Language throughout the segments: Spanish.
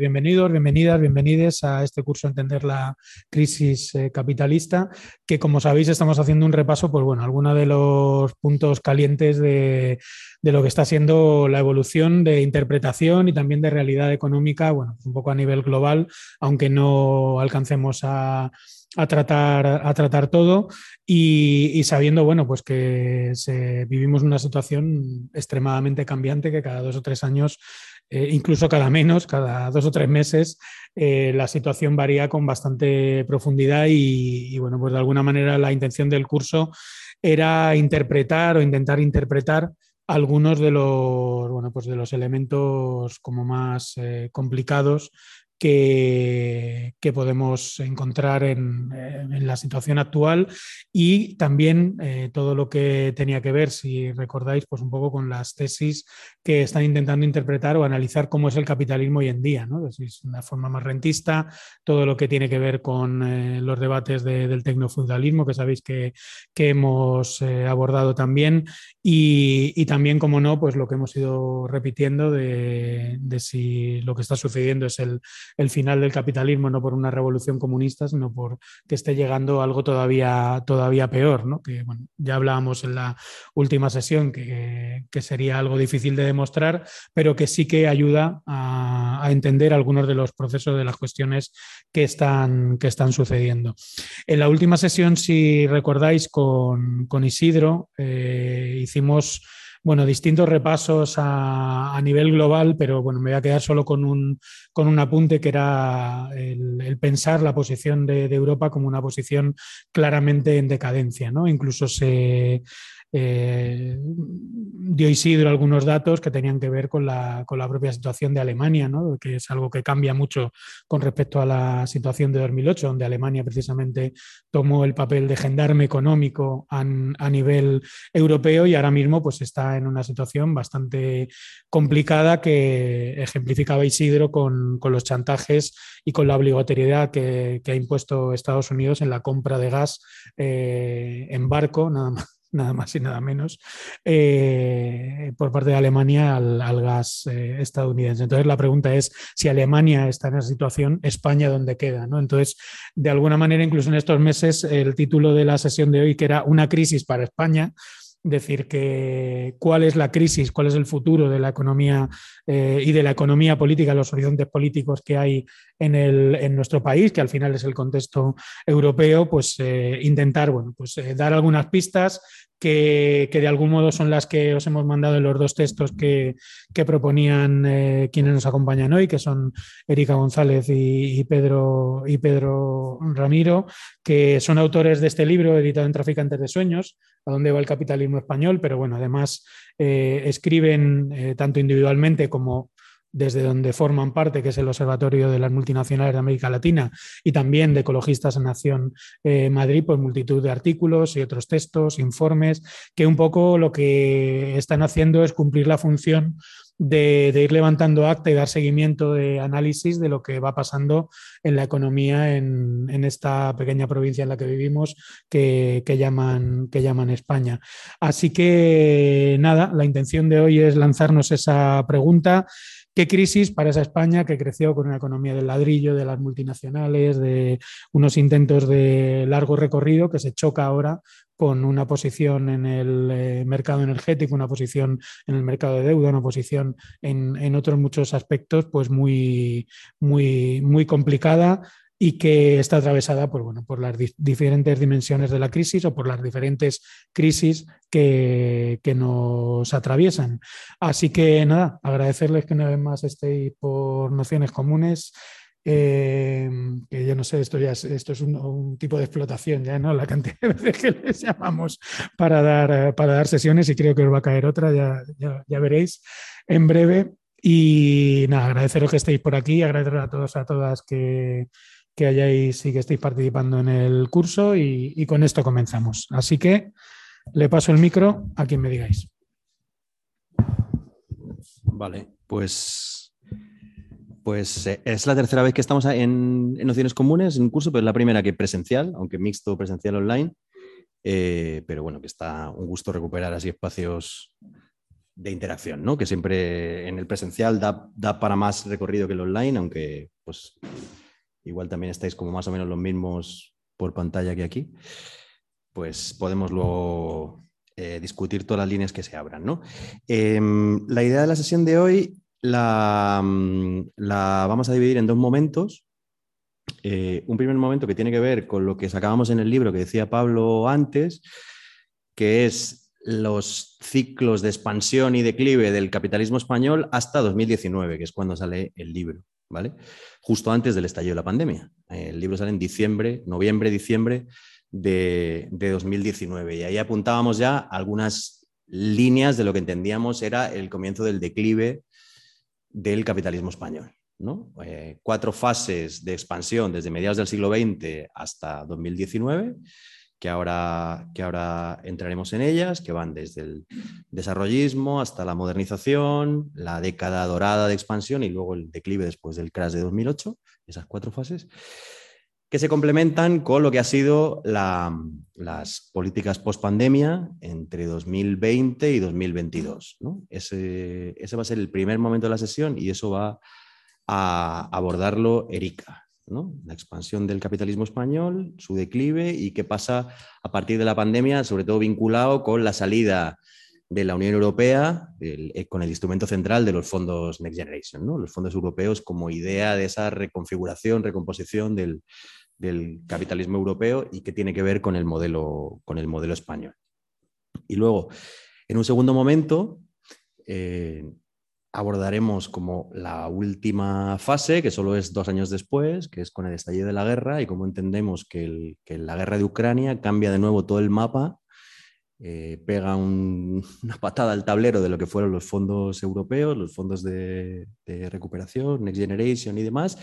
Bienvenidos, bienvenidas, bienvenides a este curso Entender la crisis eh, capitalista, que como sabéis estamos haciendo un repaso, pues bueno, algunos de los puntos calientes de, lo que está siendo la evolución de interpretación y también de realidad económica, bueno, un poco a nivel global, aunque no alcancemos a, tratar, a tratar todo. Y, sabiendo, bueno, pues que vivimos una situación extremadamente cambiante que cada dos o tres años eh, incluso cada menos, cada dos o tres meses, eh, la situación varía con bastante profundidad y, bueno, pues de alguna manera la intención del curso era interpretar o intentar interpretar algunos de los, bueno, pues de los elementos como más eh, complicados que, podemos encontrar en, la situación actual y también eh, todo lo que tenía que ver, si recordáis, pues un poco con las tesis que están intentando interpretar o analizar cómo es el capitalismo hoy en día, ¿no? si es una forma más rentista, todo lo que tiene que ver con eh, los debates del tecnofeudalismo, que sabéis que, hemos eh, abordado también, y, también, como no, pues lo que hemos ido repitiendo de si lo que está sucediendo es el, el final del capitalismo, no por una revolución comunista, sino por que esté llegando algo todavía, todavía peor, ¿no? que bueno, ya hablábamos en la última sesión que, sería algo difícil de demostrar, pero que sí que ayuda a, entender algunos de los procesos de las cuestiones que están, que están sucediendo. En la última sesión, si recordáis, con, Isidro, eh, hicimos bueno, distintos repasos a, nivel global, pero bueno, me voy a quedar solo con un, con un apunte que era el, pensar la posición de, de, Europa como una posición claramente en decadencia, ¿no? Incluso se eh, dio Isidro algunos datos que tenían que ver con la, propia situación de Alemania, que es algo que cambia mucho con respecto a la situación de 2008, donde Alemania precisamente tomó el papel de gendarme económico a, nivel europeo y ahora mismo pues, está en una situación bastante complicada que ejemplificaba Isidro con, los chantajes y con la obligatoriedad que, ha impuesto Estados Unidos en la compra de gas eh, en barco, nada más nada más y nada menos, eh, por parte de Alemania al, gas eh, estadounidense. Entonces la pregunta es si Alemania está en esa situación, España dónde queda. ¿no? Entonces, de alguna manera, incluso en estos meses, el título de la sesión de hoy, que era Una crisis para España, decir que cuál es la crisis, cuál es el futuro de la economía eh, y de la economía política, los horizontes políticos que hay en, el, en nuestro país, que al final es el contexto europeo, pues eh, intentar bueno, pues, eh, dar algunas pistas que, de algún modo son las que os hemos mandado en los dos textos que, proponían quienes nos acompañan hoy, que son Erika González y, Pedro, y Pedro Ramiro, que son autores de este libro editado en Traficantes de Sueños, a dónde va el capitalismo español, pero bueno, además escriben tanto individualmente como desde donde forman parte, que es el Observatorio de las Multinacionales de América Latina, y también de Ecologistas en Nación eh, Madrid, pues multitud de artículos y otros textos, informes, que un poco lo que están haciendo es cumplir la función de, ir levantando acta y dar seguimiento de análisis de lo que va pasando en la economía en, esta pequeña provincia en la que vivimos que, llaman, que llaman España. Así que nada, la intención de hoy es lanzarnos esa pregunta. ¿Qué crisis para esa España que creció con una economía del ladrillo, de las multinacionales, de unos intentos de largo recorrido que se choca ahora con una posición en el eh, mercado energético, una posición en el mercado de deuda, una posición en, otros muchos aspectos, pues muy, muy, muy complicada y que está atravesada por, bueno, por las diferentes dimensiones de la crisis o por las diferentes crisis que, nos atraviesan. Así que nada, agradecerles que una vez más estéis por Nociones Comunes. Eh, que yo no sé, esto ya es, esto es un, tipo de explotación, ya no la cantidad de veces que les llamamos para dar, para dar sesiones y creo que os va a caer otra, ya, ya, veréis en breve. Y nada, agradeceros que estéis por aquí, agradecer a todos, a todas que, que hayáis y que estéis participando en el curso y, con esto comenzamos. Así que le paso el micro a quien me digáis. Vale, pues, pues eh, es la tercera vez que estamos en, Nociones Comunes, en un curso, pero es la primera que presencial, aunque mixto presencial online. Eh, pero bueno, que está un gusto recuperar así espacios de interacción, ¿no? Que siempre en el presencial da, da, para más recorrido que el online, aunque pues igual también estáis como más o menos los mismos por pantalla que aquí. Pues podemos luego eh, discutir todas las líneas que se abran. ¿no? Em, la idea de la sesión de hoy la, mm, vamos a dividir en dos momentos. Eh, un primer momento que tiene que ver con lo que sacábamos en el libro que decía Pablo antes, que es los ciclos de expansión y declive del capitalismo español hasta 2019, que es cuando sale el libro, Justo antes del estallido de la pandemia. El libro sale en diciembre, noviembre, diciembre de, 2019. Y ahí apuntábamos ya algunas líneas de lo que entendíamos era el comienzo del declive del capitalismo español. Eh, cuatro fases de expansión desde mediados del siglo XX hasta 2019, que ahora, que ahora entraremos en ellas, que van desde el desarrollismo hasta la modernización, la década dorada de expansión y luego el declive después del crash de 2008, esas cuatro fases que se complementan con lo que ha sido las políticas post-pandemia entre 2020 y 2022. Ese, va a ser el primer momento de la sesión y eso va a abordarlo Erika. La expansión del capitalismo español, su declive y qué pasa a partir de la pandemia, sobre todo vinculado con la salida de la Unión Europea eh, con el instrumento central de los fondos Next Generation, los fondos europeos como idea de esa reconfiguración, recomposición del, del capitalismo europeo y que tiene que ver con el modelo, con el modelo español. Y luego, en un segundo momento, eh, abordaremos como la última fase, que solo es dos años después, que es con el estallido de la guerra y cómo entendemos que, la guerra de Ucrania cambia de nuevo todo el mapa, eh, pega una patada al tablero de lo que fueron los fondos europeos, los fondos de recuperación, Next Generation y demás,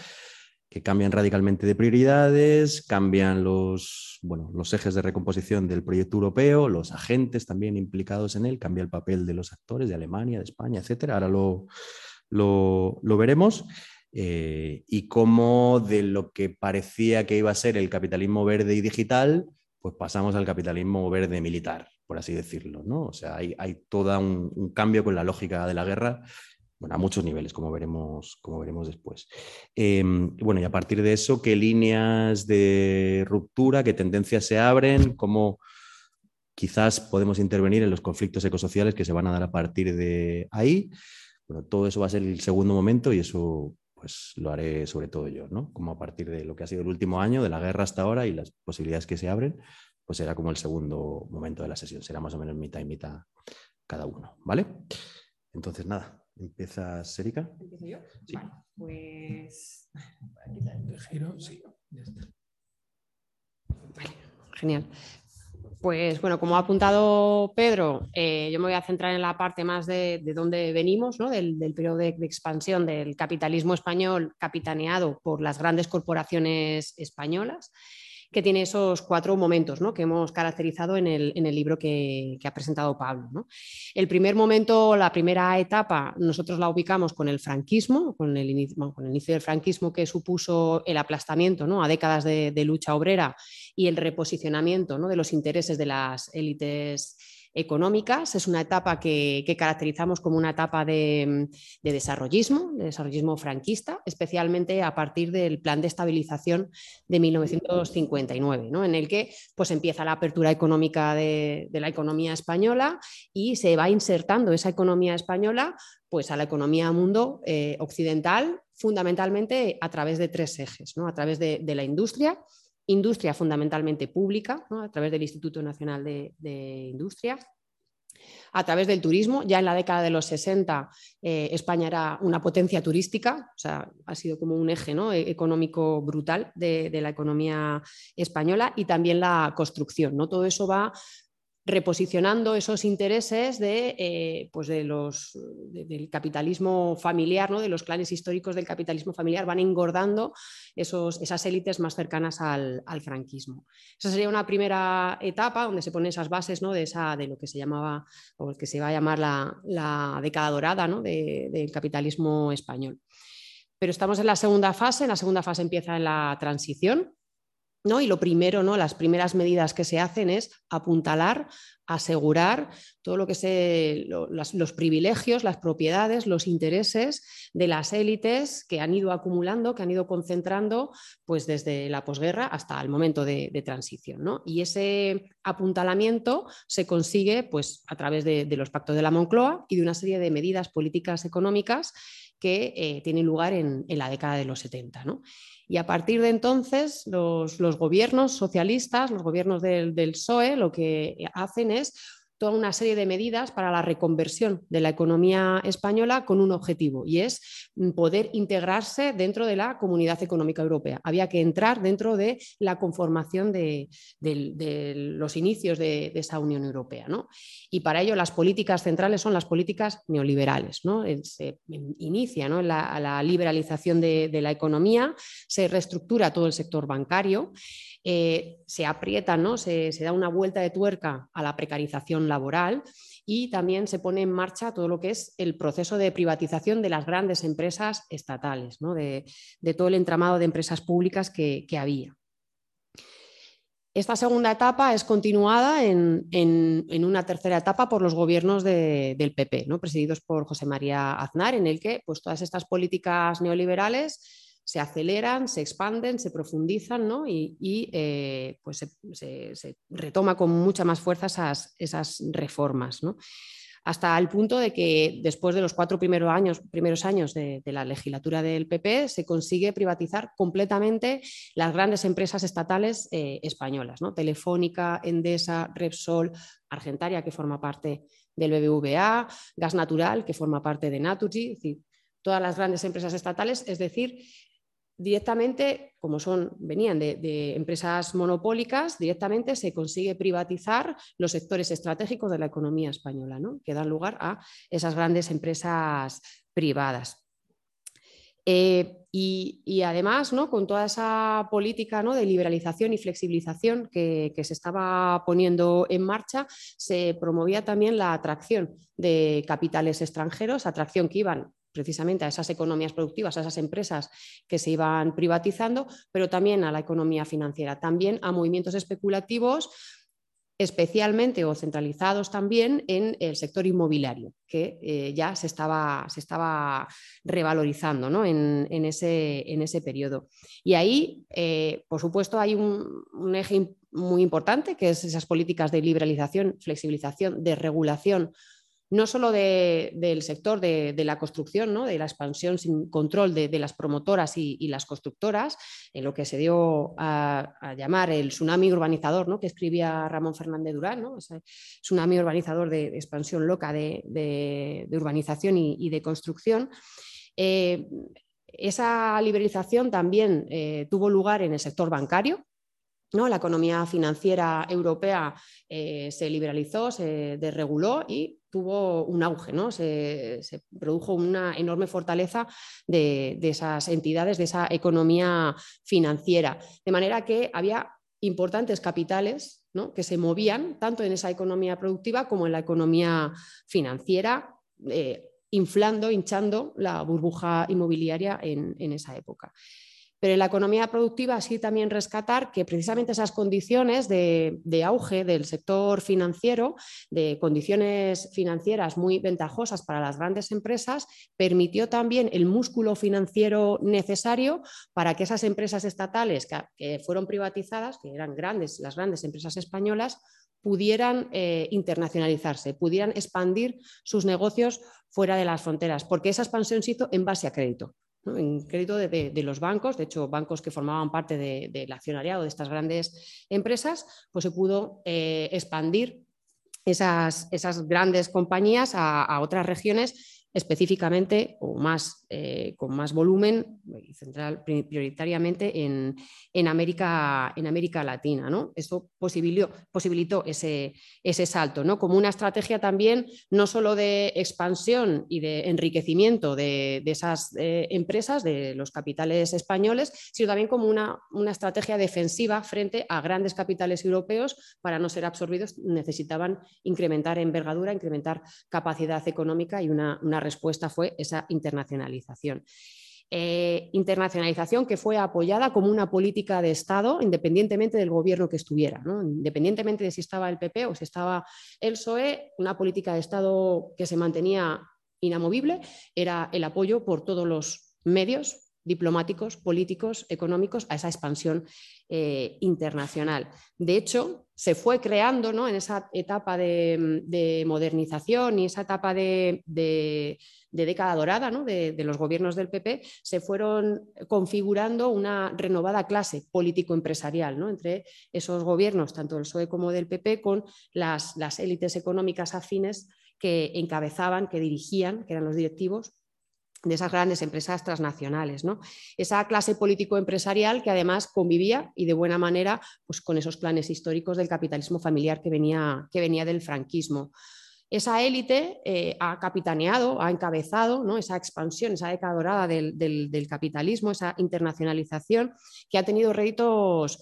que cambian radicalmente de prioridades, cambian los, bueno, los ejes de recomposición del proyecto europeo, los agentes también implicados en él, cambia el papel de los actores de Alemania, de España, etc. Ahora lo, lo, veremos. Eh, y cómo de lo que parecía que iba a ser el capitalismo verde y digital, pues pasamos al capitalismo verde militar, por así decirlo. ¿no? O sea, hay, hay todo un, cambio con la lógica de la guerra bueno, a muchos niveles, como veremos, como veremos después. Em, bueno, y a partir de eso, ¿qué líneas de ruptura, qué tendencias se abren? ¿Cómo quizás podemos intervenir en los conflictos ecosociales que se van a dar a partir de ahí? Bueno, todo eso va a ser el segundo momento y eso pues lo haré sobre todo yo, ¿no? Como a partir de lo que ha sido el último año, de la guerra hasta ahora y las posibilidades que se abren, pues será como el segundo momento de la sesión, será más o menos mitad y mitad cada uno, ¿vale? Entonces, nada, Empieza Erika? ¿Empiezo yo? Sí. Vale, pues. giro, sí, ya está. Vale, genial. Pues bueno, como ha apuntado Pedro, eh, yo me voy a centrar en la parte más de, de dónde venimos, ¿no? del, del, periodo de, de, expansión del capitalismo español capitaneado por las grandes corporaciones españolas que tiene esos cuatro momentos ¿no? que hemos caracterizado en el, en el libro que, ha presentado Pablo. El primer momento, la primera etapa, nosotros la ubicamos con el franquismo, con el, inicio, del franquismo que supuso el aplastamiento ¿no? a décadas de, de, lucha obrera y el reposicionamiento de los intereses de las élites económicas. Es una etapa que, caracterizamos como una etapa de, desarrollismo, de desarrollismo franquista, especialmente a partir del plan de estabilización de 1959, ¿no? en el que pues, empieza la apertura económica de, la economía española y se va insertando esa economía española pues, a la economía mundo eh, occidental, fundamentalmente a través de tres ejes, ¿no? a través de la industria, industria fundamentalmente pública, a través del Instituto Nacional de, Industria, a través del turismo. Ya en la década de los 60 eh, España era una potencia turística, o sea, ha sido como un eje e-, económico brutal de, la economía española y también la construcción. ¿no? Todo eso va reposicionando esos intereses de, eh, pues de los, del capitalismo familiar, ¿no? de los clanes históricos del capitalismo familiar, van engordando esos, esas élites más cercanas al, franquismo. Esa sería una primera etapa donde se ponen esas bases ¿no? de, esa, de lo que se llamaba, o que se va a llamar la, la década dorada ¿no? del capitalismo español. Pero estamos en la segunda fase, en la segunda fase empieza la transición, ¿No? Y lo primero, ¿no? las primeras medidas que se hacen es apuntalar, asegurar todo lo que se, los, privilegios, las propiedades, los intereses de las élites que han ido acumulando, que han ido concentrando pues desde la posguerra hasta el momento de, transición. ¿no? Y ese apuntalamiento se consigue pues, a través de, los pactos de la Moncloa y de una serie de medidas políticas económicas que eh, tienen lugar en, en, la década de los 70. ¿no? Y a partir de entonces, los, gobiernos socialistas, los gobiernos del, del, PSOE, lo que hacen es toda una serie de medidas para la reconversión de la economía española con un objetivo y es poder integrarse dentro de la comunidad económica europea. Había que entrar dentro de la conformación de, los inicios de, esa Unión Europea. Y para ello las políticas centrales son las políticas neoliberales. ¿no? Se inicia la, liberalización de la economía, se reestructura todo el sector bancario eh, se aprieta, ¿no? Se, da una vuelta de tuerca a la precarización laboral y también se pone en marcha todo lo que es el proceso de privatización de las grandes empresas estatales, de, todo el entramado de empresas públicas que, había. Esta segunda etapa es continuada en, una tercera etapa por los gobiernos del PP, ¿no? presididos por José María Aznar, en el que pues, todas estas políticas neoliberales se aceleran, se expanden, se profundizan y, eh, pues se, retoma con mucha más fuerza esas, reformas. Hasta el punto de que después de los cuatro primeros años, primeros años de, la legislatura del PP se consigue privatizar completamente las grandes empresas estatales eh, españolas, ¿no? Telefónica, Endesa, Repsol, Argentaria, que forma parte del BBVA, Gas Natural, que forma parte de Naturgy, es decir, todas las grandes empresas estatales, es decir, directamente, como son, venían de, empresas monopólicas, directamente se consigue privatizar los sectores estratégicos de la economía española, ¿no? que dan lugar a esas grandes empresas privadas. Eh, y, además, ¿no? con toda esa política ¿no? de liberalización y flexibilización que, que, se estaba poniendo en marcha, se promovía también la atracción de capitales extranjeros, atracción que iban precisamente a esas economías productivas, a esas empresas que se iban privatizando, pero también a la economía financiera, también a movimientos especulativos especialmente o centralizados también en el sector inmobiliario, que eh, ya se estaba, se estaba revalorizando en, ese, en, ese, periodo. Y ahí, eh, por supuesto, hay un, eje muy importante, que es esas políticas de liberalización, flexibilización, de regulación no solo del sector de, la construcción, ¿no? de la expansión sin control de, las promotoras y, las constructoras, en lo que se dio a, llamar el tsunami urbanizador, ¿no? que escribía Ramón Fernández Durán, ¿no? ese tsunami urbanizador de, expansión loca de, urbanización y, de construcción. Eh, esa liberalización también eh, tuvo lugar en el sector bancario, ¿no? La economía financiera europea eh, se liberalizó, se desreguló y tuvo un auge, ¿no? se, produjo una enorme fortaleza de, esas entidades, de esa economía financiera. De manera que había importantes capitales que se movían tanto en esa economía productiva como en la economía financiera, eh, inflando, hinchando la burbuja inmobiliaria en esa época. Pero en la economía productiva sí también rescatar que precisamente esas condiciones de, auge del sector financiero, de condiciones financieras muy ventajosas para las grandes empresas, permitió también el músculo financiero necesario para que esas empresas estatales que, fueron privatizadas, que eran grandes, las grandes empresas españolas, pudieran eh, internacionalizarse, pudieran expandir sus negocios fuera de las fronteras, porque esa expansión se hizo en base a crédito en crédito de, los bancos, de hecho bancos que formaban parte del accionariado de estas grandes empresas, pues se pudo eh, expandir esas, esas, grandes compañías a, otras regiones específicamente o más eh, con más volumen, central prioritariamente en, en, América, en América Latina. ¿no? Esto posibilitó, ese, ese, salto, ¿no? como una estrategia también no solo de expansión y de enriquecimiento de, de esas eh, empresas, de los capitales españoles, sino también como una, una estrategia defensiva frente a grandes capitales europeos para no ser absorbidos, necesitaban incrementar envergadura, incrementar capacidad económica y una, respuesta fue esa internacionalización. Eh, internacionalización que fue apoyada como una política de Estado independientemente del gobierno que estuviera, independientemente de si estaba el PP o si estaba el PSOE, una política de Estado que se mantenía inamovible era el apoyo por todos los medios diplomáticos, políticos, económicos a esa expansión eh, internacional. De hecho, se fue creando ¿no? en esa etapa de, modernización y esa etapa de, década dorada de, los gobiernos del PP, se fueron configurando una renovada clase político-empresarial entre esos gobiernos, tanto del PSOE como del PP, con las élites económicas afines que encabezaban, que dirigían, que eran los directivos de esas grandes empresas transnacionales. ¿no? Esa clase político-empresarial que además convivía y de buena manera pues, con esos planes históricos del capitalismo familiar que venía, que venía del franquismo. Esa élite eh, ha capitaneado, ha encabezado ¿no? esa expansión, esa década dorada del, del capitalismo, esa internacionalización que ha tenido réditos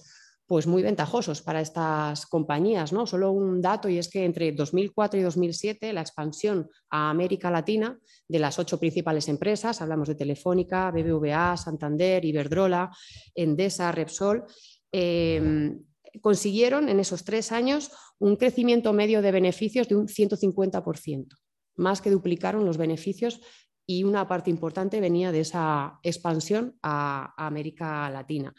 pues muy ventajosos para estas compañías. ¿no? Solo un dato y es que entre 2004 y 2007 la expansión a América Latina de las ocho principales empresas, hablamos de Telefónica, BBVA, Santander, Iberdrola, Endesa, Repsol, em, consiguieron en esos tres años un crecimiento medio de beneficios de un 150%, más que duplicaron los beneficios y una parte importante venía de esa expansión a América Latina.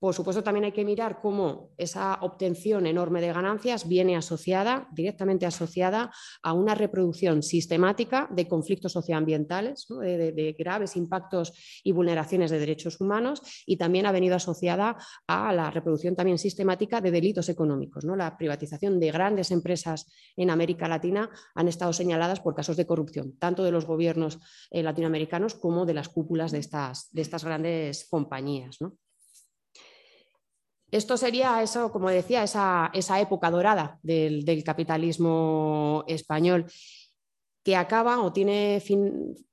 Por supuesto, también hay que mirar cómo esa obtención enorme de ganancias viene asociada, directamente asociada a una reproducción sistemática de conflictos socioambientales, de, graves impactos y vulneraciones de derechos humanos, y también ha venido asociada a la reproducción también sistemática de delitos económicos. ¿no? La privatización de grandes empresas en América Latina han estado señaladas por casos de corrupción, tanto de los gobiernos eh, latinoamericanos como de las cúpulas de estas, de estas grandes compañías. Esto sería eso, como decía, esa, época dorada del, capitalismo español que acaba o tiene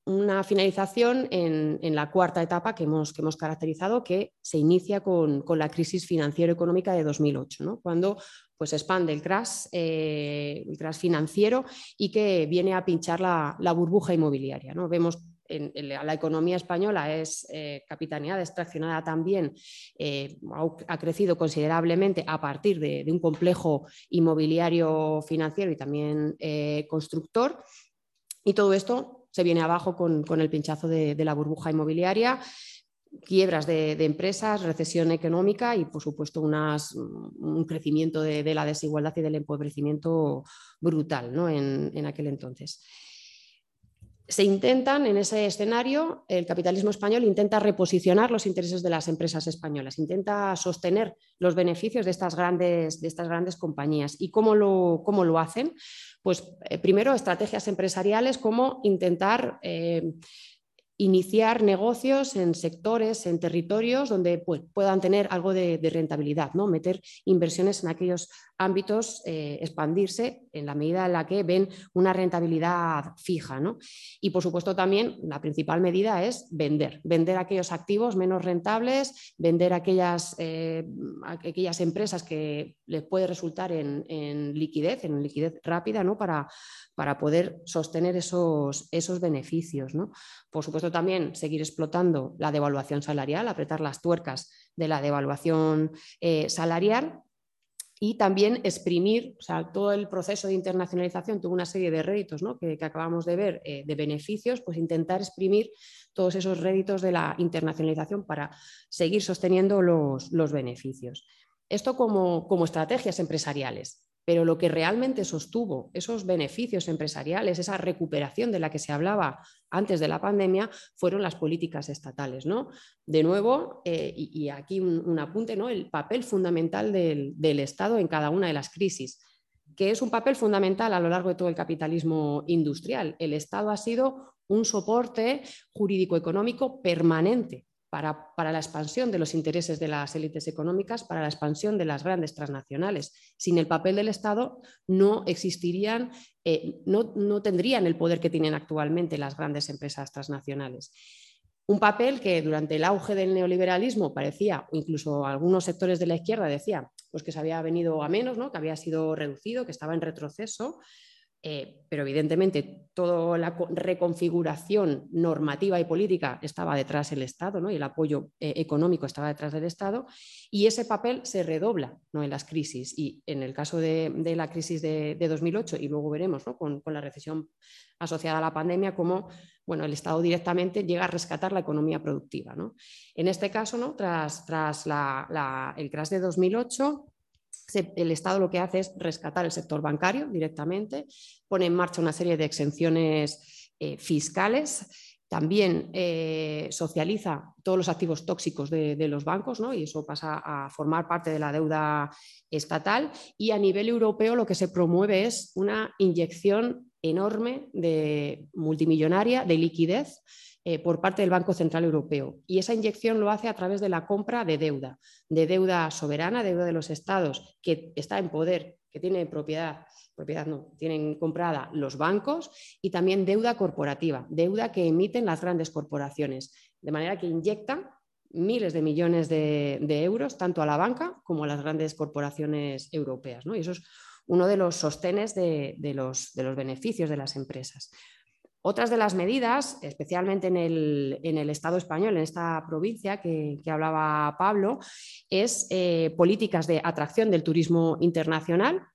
una finalización en, la cuarta etapa que hemos, que hemos, caracterizado, que se inicia con, la crisis financiero-económica de 2008, cuando pues, expande el crash, eh, el crash financiero y que viene a pinchar la, burbuja inmobiliaria. ¿no? Vemos la economía española es eh, capitaneada, extraccionada también, eh, ha, crecido considerablemente a partir de, un complejo inmobiliario financiero y también eh, constructor. Y todo esto se viene abajo con, el pinchazo de, la burbuja inmobiliaria quiebras de, empresas, recesión económica y, por supuesto, un crecimiento de, la desigualdad y del empobrecimiento brutal en, aquel entonces se intentan, en ese escenario, el capitalismo español intenta reposicionar los intereses de las empresas españolas, intenta sostener los beneficios de estas grandes, de estas grandes compañías. ¿Y cómo lo, cómo lo hacen? Pues eh, primero, estrategias empresariales como intentar eh, iniciar negocios en sectores, en territorios donde pues, puedan tener algo de, rentabilidad, ¿no? meter inversiones en aquellos ámbitos, eh, expandirse en la medida en la que ven una rentabilidad fija. Y por supuesto también la principal medida es vender, vender aquellos activos menos rentables, vender aquellas, eh, aquellas empresas que les puede resultar en, liquidez, en liquidez rápida, ¿no? para, para poder sostener esos, esos beneficios. ¿no? Por supuesto, también seguir explotando la devaluación salarial, apretar las tuercas de la devaluación eh, salarial y también exprimir, o sea, todo el proceso de internacionalización tuvo una serie de réditos que, acabamos de ver, eh, de beneficios, pues intentar exprimir todos esos réditos de la internacionalización para seguir sosteniendo los, los beneficios. Esto como, como estrategias empresariales pero lo que realmente sostuvo esos beneficios empresariales, esa recuperación de la que se hablaba antes de la pandemia, fueron las políticas estatales. ¿no? De nuevo, eh, y, aquí un, apunte, ¿no? el papel fundamental del, del Estado en cada una de las crisis que es un papel fundamental a lo largo de todo el capitalismo industrial. El Estado ha sido un soporte jurídico-económico permanente para, la expansión de los intereses de las élites económicas, para la expansión de las grandes transnacionales. Sin el papel del Estado no existirían, eh, no, no tendrían el poder que tienen actualmente las grandes empresas transnacionales. Un papel que durante el auge del neoliberalismo parecía, incluso algunos sectores de la izquierda decían, pues que se había venido a menos, ¿no? que había sido reducido, que estaba en retroceso, eh, pero evidentemente toda la reconfiguración normativa y política estaba detrás del Estado ¿no? y el apoyo eh, económico estaba detrás del Estado y ese papel se redobla ¿no? en las crisis y en el caso de, la crisis de, 2008 y luego veremos con, la recesión asociada a la pandemia cómo bueno, el Estado directamente llega a rescatar la economía productiva. En este caso, ¿no? tras, tras el crash de 2008, el Estado lo que hace es rescatar el sector bancario directamente, pone en marcha una serie de exenciones eh, fiscales, también eh, socializa todos los activos tóxicos de, los bancos y eso pasa a formar parte de la deuda estatal. Y a nivel europeo lo que se promueve es una inyección enorme de multimillonaria de liquidez eh, por parte del Banco Central Europeo. Y esa inyección lo hace a través de la compra de deuda, de deuda soberana, deuda de los estados, que está en poder, que tiene propiedad, propiedad no, tienen comprada los bancos y también deuda corporativa, deuda que emiten las grandes corporaciones, de manera que inyectan miles de millones de, euros tanto a la banca como a las grandes corporaciones europeas. Y eso es uno de los sostenes de, los, de los beneficios de las empresas. Otras de las medidas, especialmente en el, Estado español, en esta provincia que, hablaba Pablo, es eh, políticas de atracción del turismo internacional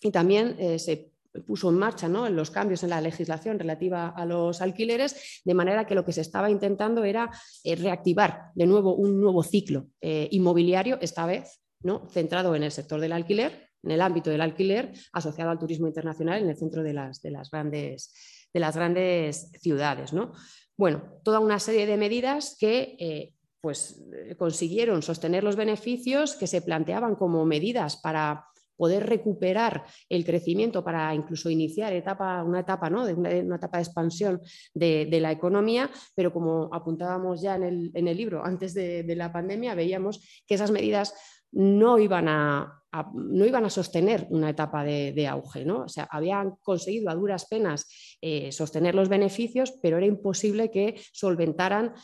y también eh, se puso en marcha en los cambios en la legislación relativa a los alquileres, de manera que lo que se estaba intentando era eh, reactivar de nuevo un nuevo ciclo inmobiliario, esta vez ¿no? centrado en el sector del alquiler, en el ámbito del alquiler, asociado al turismo internacional en el centro de las, de las grandes de las grandes ciudades. ¿no? Bueno, toda una serie de medidas que eh, pues, eh, consiguieron sostener los beneficios que se planteaban como medidas para poder recuperar el crecimiento para incluso iniciar etapa, una etapa, ¿no? de una, etapa de expansión de, la economía, pero como apuntábamos ya en el, libro antes de, la pandemia, veíamos que esas medidas no iban a, no iban a sostener una etapa de, auge. ¿no? O sea, habían conseguido a duras penas eh, sostener los beneficios, pero era imposible que solventaran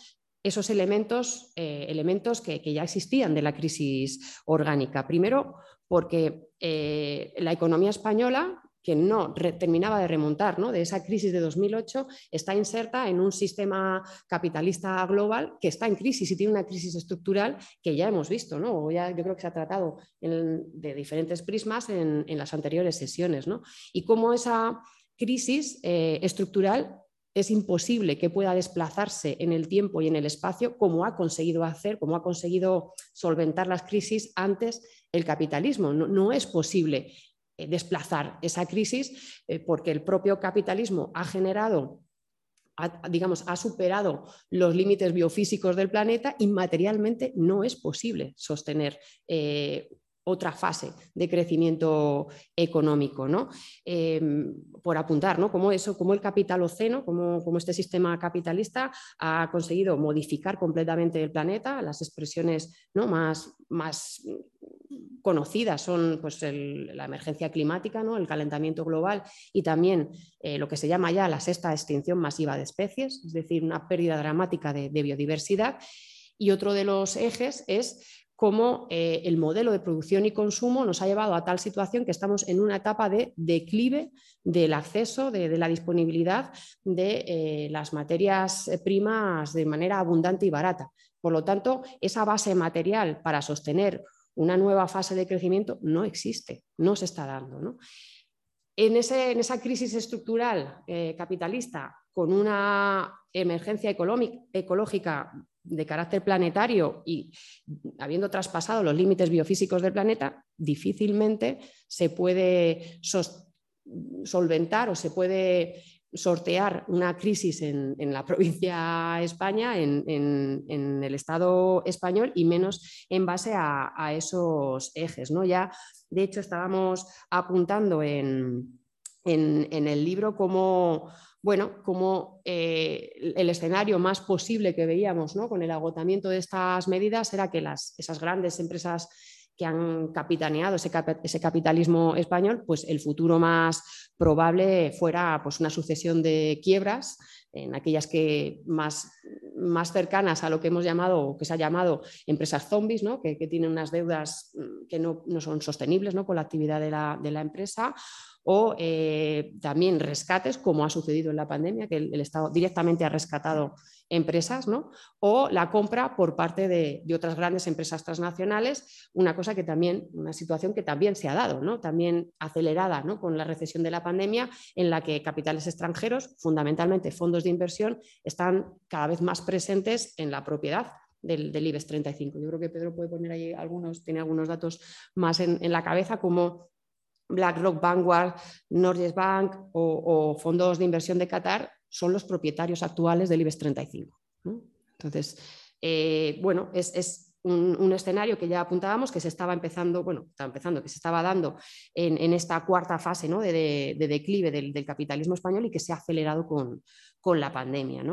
esos elementos, eh, elementos que, ya existían de la crisis orgánica. Primero, porque eh, la economía española que no terminaba de remontar de esa crisis de 2008, está inserta en un sistema capitalista global que está en crisis y tiene una crisis estructural que ya hemos visto, ¿no? ya, yo creo que se ha tratado de diferentes prismas en, las anteriores sesiones. Y cómo esa crisis eh, estructural es imposible que pueda desplazarse en el tiempo y en el espacio como ha conseguido hacer, como ha conseguido solventar las crisis antes el capitalismo. no es posible desplazar esa crisis eh, porque el propio capitalismo ha generado digamos, ha superado los límites biofísicos del planeta y materialmente no es posible sostener eh, otra fase de crecimiento económico, ¿no? por apuntar, ¿no? Como eso, como el capitaloceno, como, como este sistema capitalista ha conseguido modificar completamente el planeta, las expresiones ¿no? más, más conocidas son pues, la emergencia climática, ¿no? el calentamiento global y también eh, lo que se llama ya la sexta extinción masiva de especies, es decir, una pérdida dramática de, biodiversidad. Y otro de los ejes es cómo eh, el modelo de producción y consumo nos ha llevado a tal situación que estamos en una etapa de declive del acceso, de, la disponibilidad de eh, las materias primas de manera abundante y barata. Por lo tanto, esa base material para sostener una nueva fase de crecimiento no existe, no se está dando. En, esa crisis estructural eh, capitalista, con una emergencia ecológica de carácter planetario y habiendo traspasado los límites biofísicos del planeta, difícilmente se puede solventar o se puede sortear una crisis en, la provincia España, en, el Estado español y menos en base a, esos ejes. ¿no? Ya, de hecho, estábamos apuntando en, en, el libro cómo, bueno, como eh, el escenario más posible que veíamos ¿no? con el agotamiento de estas medidas era que esas grandes empresas que han capitaneado ese, capitalismo español, pues el futuro más probable fuera pues, una sucesión de quiebras en aquellas que más, más cercanas a lo que hemos llamado o que se ha llamado empresas zombies, ¿no? que, tienen unas deudas mm, que no, son sostenibles ¿no? con la actividad de la, de la empresa o eh, también rescates, como ha sucedido en la pandemia, que el, Estado directamente ha rescatado empresas, ¿no? o la compra por parte de, otras grandes empresas transnacionales, una cosa que también, una situación que también se ha dado, ¿no? también acelerada ¿no? con la recesión de la pandemia, en la que capitales extranjeros, fundamentalmente fondos de inversión, están cada vez más presentes en la propiedad del, IBEX 35. Yo creo que Pedro puede poner ahí algunos, tiene algunos datos más en la cabeza, como BlackRock, Vanguard, Norges Bank o, fondos de inversión de Qatar son los propietarios actuales del IBEX 35. Entonces, eh, bueno, es, un, escenario que ya apuntábamos que se estaba empezando, bueno, estaba empezando, que se estaba dando en, esta cuarta fase de, declive del, capitalismo español y que se ha acelerado con, la pandemia.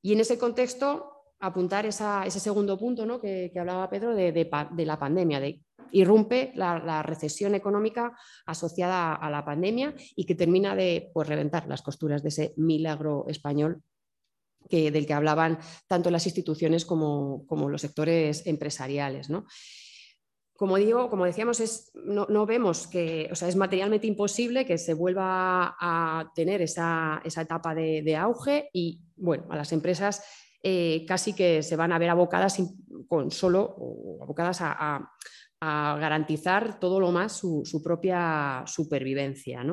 Y en ese contexto, apuntar ese segundo punto que, hablaba Pedro de, de, la pandemia, de irrumpe la, recesión económica asociada a la pandemia y que termina de pues, reventar las costuras de ese milagro español que, del que hablaban tanto las instituciones como, los sectores empresariales. Como digo, como decíamos, es, no, vemos que, o sea, es materialmente imposible que se vuelva a tener esa, etapa de, auge y, bueno, a las empresas eh, casi que se van a ver abocadas con solo abocadas a, garantizar todo lo más su, propia supervivencia.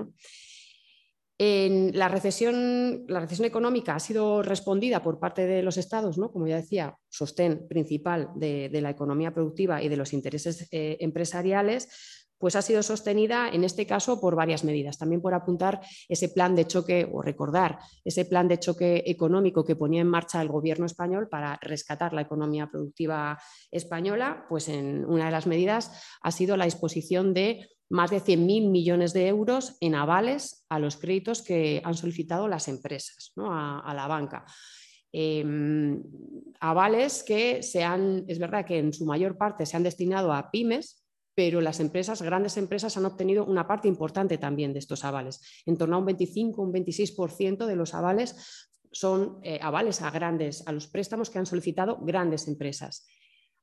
En la, recesión, la recesión económica ha sido respondida por parte de los estados, ¿no? como ya decía, sostén principal de, la economía productiva y de los intereses eh, empresariales, pues ha sido sostenida en este caso por varias medidas. También por apuntar ese plan de choque o recordar ese plan de choque económico que ponía en marcha el gobierno español para rescatar la economía productiva española, pues en una de las medidas ha sido la disposición de más de 100.000 millones de euros en avales a los créditos que han solicitado las empresas, a, la banca. Em, avales que se han, es verdad que en su mayor parte se han destinado a pymes, pero las empresas, grandes empresas, han obtenido una parte importante también de estos avales. En torno a un 25, un 26% de los avales son eh, avales a grandes, a los préstamos que han solicitado grandes empresas.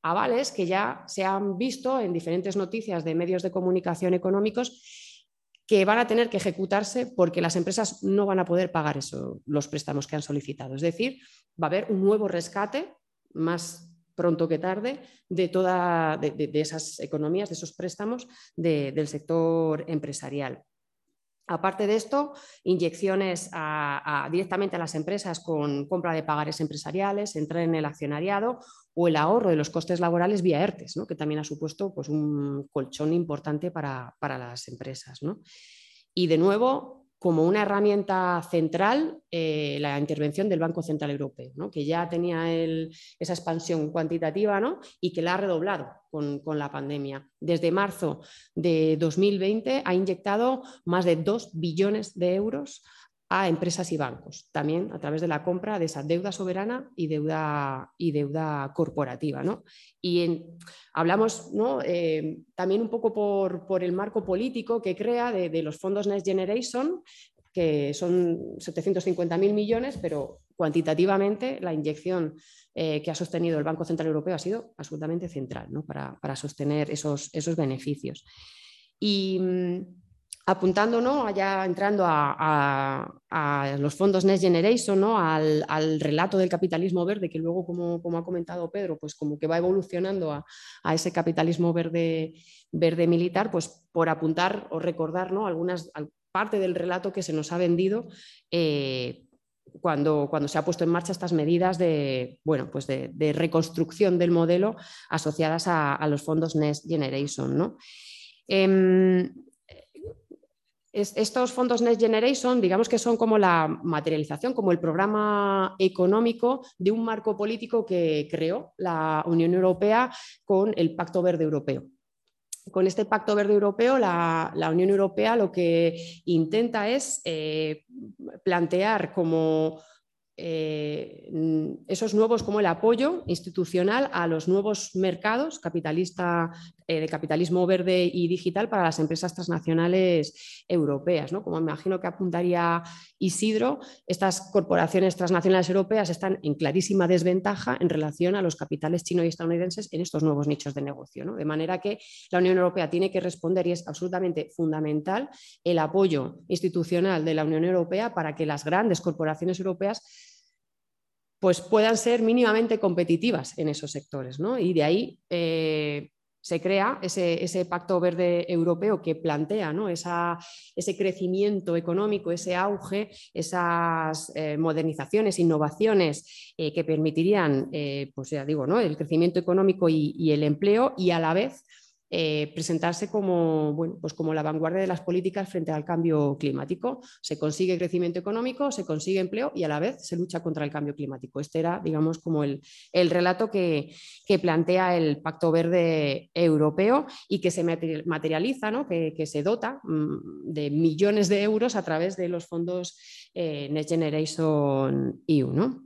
Avales que ya se han visto en diferentes noticias de medios de comunicación económicos que van a tener que ejecutarse porque las empresas no van a poder pagar eso, los préstamos que han solicitado. Es decir, va a haber un nuevo rescate más pronto que tarde de, toda, de, esas economías, de esos préstamos del sector empresarial. Aparte de esto, inyecciones directamente a las empresas con compra de pagares empresariales, entrar en el accionariado o el ahorro de los costes laborales vía ERTES, que también ha supuesto pues, un colchón importante para, las empresas. Y de nuevo, como una herramienta central eh, la intervención del Banco Central Europeo, que ya tenía esa expansión cuantitativa y que la ha redoblado con, con, la pandemia. Desde marzo de 2020 ha inyectado más de 2 billones de euros a empresas y bancos, también a través de la compra de esa deuda soberana y deuda, y deuda corporativa. Y hablamos eh, también un poco por, el marco político que crea de, los fondos Next Generation, que son 750.000 millones, pero cuantitativamente la inyección eh, que ha sostenido el Banco Central Europeo ha sido absolutamente central para, para, sostener esos, esos beneficios. Y mm, apuntando, ¿no? allá entrando a, los fondos Next Generation, ¿no? Al, relato del capitalismo verde, que luego, como, ha comentado Pedro, pues como que va evolucionando a, ese capitalismo verde, verde militar, pues por apuntar o recordar ¿no? algunas parte del relato que se nos ha vendido. Eh, cuando, cuando, se ha puesto en marcha estas medidas de, bueno, pues de, reconstrucción del modelo asociadas a, los fondos Next Generation. ¿no? Estos fondos Next Generation, digamos que son como la materialización, como el programa económico de un marco político que creó la Unión Europea con el Pacto Verde Europeo. con este Pacto Verde Europeo, la, Unión Europea lo que intenta es eh, plantear como eh, esos nuevos como el apoyo institucional a los nuevos mercados capitalista, eh, de capitalismo verde y digital para las empresas transnacionales europeas. ¿no? Como me imagino que apuntaría Isidro, estas corporaciones transnacionales europeas están en clarísima desventaja en relación a los capitales chinos y estadounidenses en estos nuevos nichos de negocio. ¿no? De manera que la Unión Europea tiene que responder y es absolutamente fundamental el apoyo institucional de la Unión Europea para que las grandes corporaciones europeas pues puedan ser mínimamente competitivas en esos sectores. ¿no? Y de ahí eh, se crea ese, pacto verde europeo que plantea ¿no? ese crecimiento económico, ese auge, esas eh, modernizaciones, innovaciones eh, que permitirían, pues ya digo, ¿no? el crecimiento económico y el empleo y a la vez eh, presentarse como, bueno, pues como la vanguardia de las políticas frente al cambio climático. Se consigue crecimiento económico, se consigue empleo y a la vez se lucha contra el cambio climático. Este era, digamos, como el, relato que, plantea el Pacto Verde Europeo y que se materializa, ¿no? que, se dota mm, de millones de euros a través de los fondos eh, Next Generation EU. ¿no?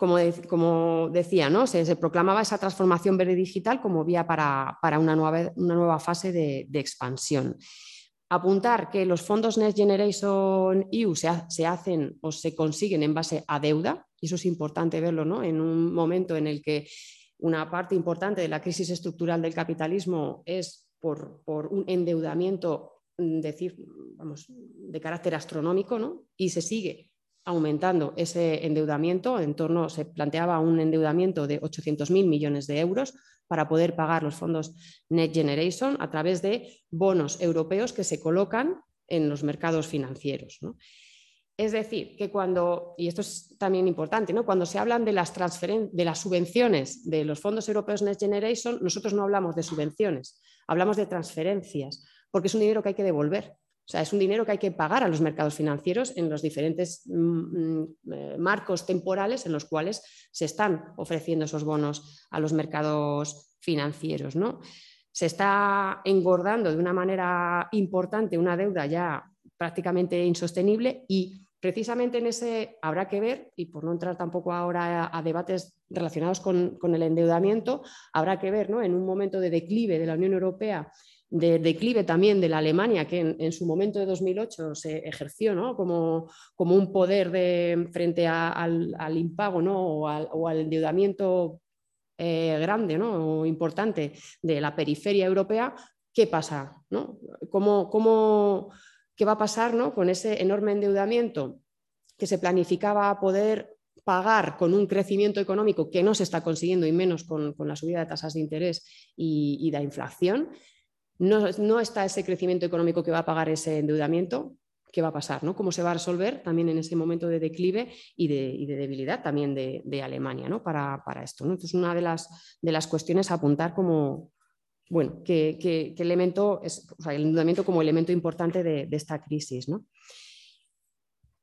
Como, decía, se, proclamaba esa transformación verde digital como vía para, una, nueva, fase de, expansión. Apuntar que los fondos Next Generation EU se, hacen o se consiguen en base a deuda, y eso es importante verlo en un momento en el que una parte importante de la crisis estructural del capitalismo es por, un endeudamiento decir, vamos, de carácter astronómico ¿no? y se sigue aumentando ese endeudamiento, en torno, se planteaba un endeudamiento de 800.000 millones de euros para poder pagar los fondos Net Generation a través de bonos europeos que se colocan en los mercados financieros. Es decir, que cuando, y esto es también importante, cuando se hablan de las, de las subvenciones de los fondos europeos Next Generation, nosotros no hablamos de subvenciones, hablamos de transferencias, porque es un dinero que hay que devolver. O sea, es un dinero que hay que pagar a los mercados financieros en los diferentes mm, mm, eh, marcos temporales en los cuales se están ofreciendo esos bonos a los mercados financieros. ¿no? Se está engordando de una manera importante una deuda ya prácticamente insostenible y precisamente en ese habrá que ver, y por no entrar tampoco ahora a, debates relacionados con, con, el endeudamiento, habrá que ver ¿no? en un momento de declive de la Unión Europea de declive también de la Alemania, que en, su momento de 2008 se ejerció como, como, un poder de, frente al, impago ¿no? o, al, endeudamiento eh, grande ¿no? o importante de la periferia europea, ¿qué pasa? ¿no? ¿Cómo, qué va a pasar ¿no? con ese enorme endeudamiento que se planificaba poder pagar con un crecimiento económico que no se está consiguiendo y menos con, la subida de tasas de interés y, y de inflación? No, está ese crecimiento económico que va a pagar ese endeudamiento, ¿qué va a pasar? ¿no? ¿Cómo se va a resolver también en ese momento de declive y de, debilidad también de, Alemania ¿no? para, esto? ¿no? Entonces, una de las, de las cuestiones a apuntar como, bueno, que, elemento es, el endeudamiento como elemento importante de, esta crisis. ¿no?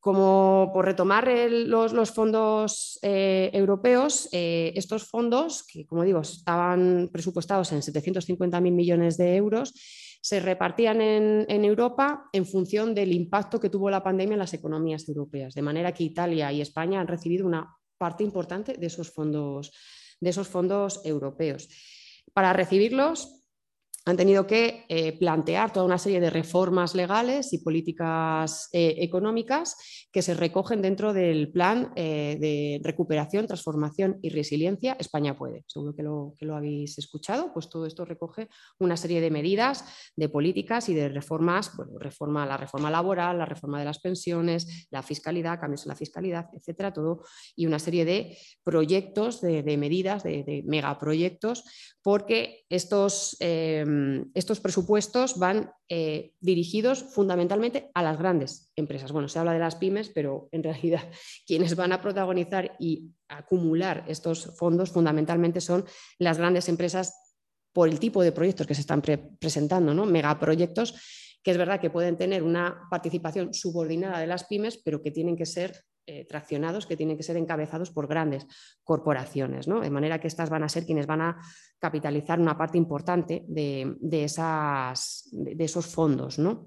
Como por retomar los, fondos eh, europeos, eh, estos fondos, que como digo, estaban presupuestados en 750.000 millones de euros, se repartían en, Europa en función del impacto que tuvo la pandemia en las economías europeas, de manera que Italia y España han recibido una parte importante de esos fondos, de esos fondos europeos. Para recibirlos, han tenido que eh, plantear toda una serie de reformas legales y políticas eh, económicas que se recogen dentro del plan eh, de recuperación, transformación y resiliencia España puede. Seguro que lo, que lo, habéis escuchado, pues todo esto recoge una serie de medidas, de políticas y de reformas, bueno, reforma, la reforma laboral, la reforma de las pensiones, la fiscalidad, cambios en la fiscalidad, etcétera, todo, y una serie de proyectos, de, medidas, de, de megaproyectos, porque estos Em, estos presupuestos van eh, dirigidos fundamentalmente a las grandes empresas. Bueno, se habla de las pymes, pero en realidad quienes van a protagonizar y acumular estos fondos fundamentalmente son las grandes empresas por el tipo de proyectos que se están presentando, ¿no? megaproyectos que es verdad que pueden tener una participación subordinada de las pymes, pero que tienen que ser eh, traccionados, que tienen que ser encabezados por grandes corporaciones, ¿no? de manera que estas van a ser quienes van a capitalizar una parte importante de, esas, de esos fondos. ¿no?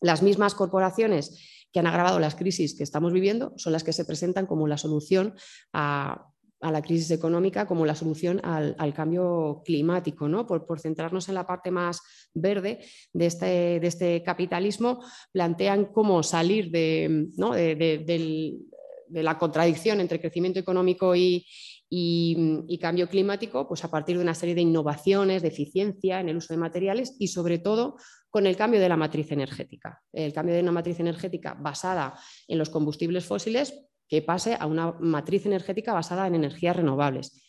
Las mismas corporaciones que han agravado las crisis que estamos viviendo son las que se presentan como la solución a, la crisis económica, como la solución al, cambio climático, ¿no? Por, centrarnos en la parte más verde de este, este capitalismo, plantean cómo salir de, de la contradicción entre crecimiento económico y, y, cambio climático, pues a partir de una serie de innovaciones, de eficiencia en el uso de materiales y sobre todo con el cambio de la matriz energética. El cambio de una matriz energética basada en los combustibles fósiles que pase a una matriz energética basada en energías renovables.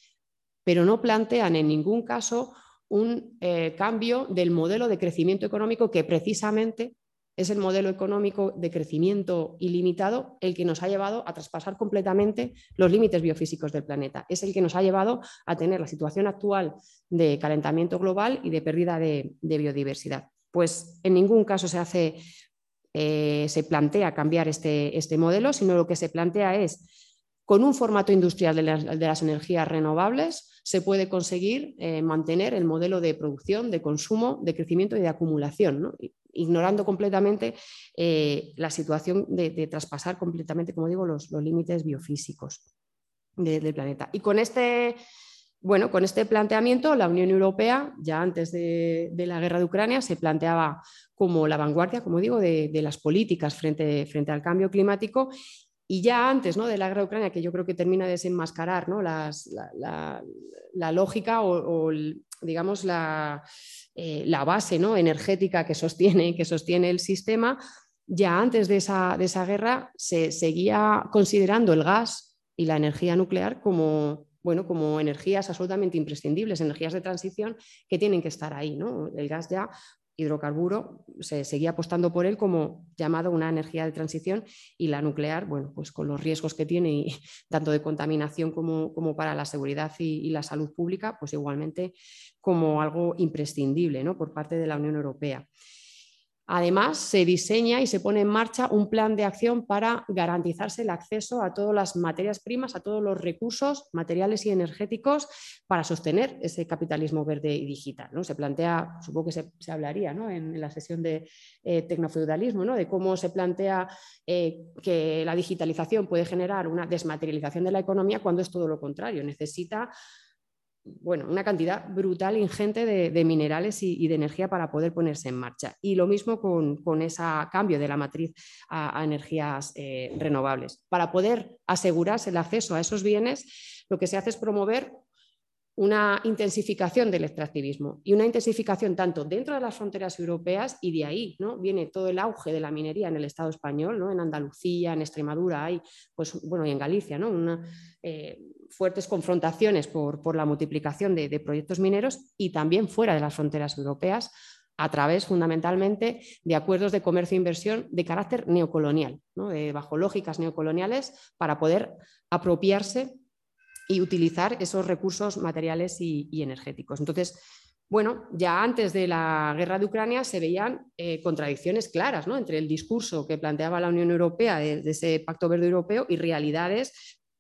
Pero no plantean en ningún caso un eh, cambio del modelo de crecimiento económico que precisamente es el modelo económico de crecimiento ilimitado el que nos ha llevado a traspasar completamente los límites biofísicos del planeta. Es el que nos ha llevado a tener la situación actual de calentamiento global y de pérdida de, biodiversidad. Pues en ningún caso se hace, eh, se plantea cambiar este, este modelo, sino lo que se plantea es con un formato industrial de las, energías renovables se puede conseguir eh, mantener el modelo de producción, de consumo, de crecimiento y de acumulación, ignorando completamente eh, la situación de, traspasar completamente, como digo, los, límites biofísicos del planeta. Y con este, bueno, con este planteamiento, la Unión Europea, ya antes de, la guerra de Ucrania, se planteaba como la vanguardia, como digo, de, las políticas frente, al cambio climático y ya antes ¿no? de la guerra de Ucrania, que yo creo que termina de desenmascarar ¿no? la, lógica o, digamos la, eh, la base ¿no? energética que sostiene, que sostiene el sistema, ya antes de esa guerra se seguía considerando el gas y la energía nuclear como, bueno, como energías absolutamente imprescindibles, energías de transición que tienen que estar ahí. ¿no? El gas ya hidrocarburo se seguía apostando por él como llamado una energía de transición y la nuclear, bueno, pues con los riesgos que tiene tanto de contaminación como, como para la seguridad y, y, la salud pública, pues igualmente como algo imprescindible ¿no? por parte de la Unión Europea. Además, se diseña y se pone en marcha un plan de acción para garantizarse el acceso a todas las materias primas, a todos los recursos materiales y energéticos para sostener ese capitalismo verde y digital. ¿no? Se plantea, supongo que se, hablaría en, la sesión de eh, tecnofeudalismo, ¿no? de cómo se plantea eh, que la digitalización puede generar una desmaterialización de la economía cuando es todo lo contrario. Necesita bueno, una cantidad brutal, ingente de, minerales y, de energía para poder ponerse en marcha. Y lo mismo con, ese cambio de la matriz a, energías eh, renovables. Para poder asegurarse el acceso a esos bienes, lo que se hace es promover una intensificación del extractivismo y una intensificación tanto dentro de las fronteras europeas y de ahí ¿no? viene todo el auge de la minería en el Estado español, ¿no? en Andalucía, en Extremadura, hay, pues, bueno, y en Galicia, ¿no? Una, eh, fuertes confrontaciones por, la multiplicación de, proyectos mineros y también fuera de las fronteras europeas a través fundamentalmente de acuerdos de comercio e inversión de carácter neocolonial, bajo lógicas neocoloniales para poder apropiarse y utilizar esos recursos materiales y, energéticos. Entonces, bueno, ya antes de la guerra de Ucrania se veían eh, contradicciones claras entre el discurso que planteaba la Unión Europea de, ese Pacto Verde Europeo y realidades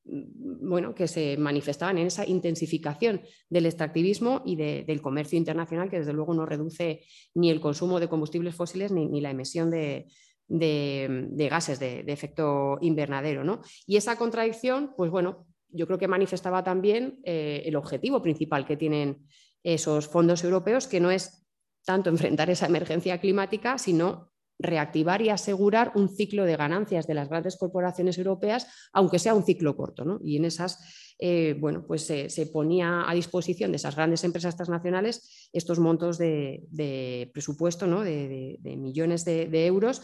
Mm, bueno, que se manifestaban en esa intensificación del extractivismo y del comercio internacional, que desde luego no reduce ni el consumo de combustibles fósiles ni, la emisión de, gases de, efecto invernadero. ¿no? Y esa contradicción, pues bueno, yo creo que manifestaba también eh, el objetivo principal que tienen esos fondos europeos, que no es tanto enfrentar esa emergencia climática, sino reactivar y asegurar un ciclo de ganancias de las grandes corporaciones europeas, aunque sea un ciclo corto. Y en esas, eh, bueno, pues se ponía a disposición de esas grandes empresas transnacionales estos montos de, presupuesto, ¿no? de, millones de, euros,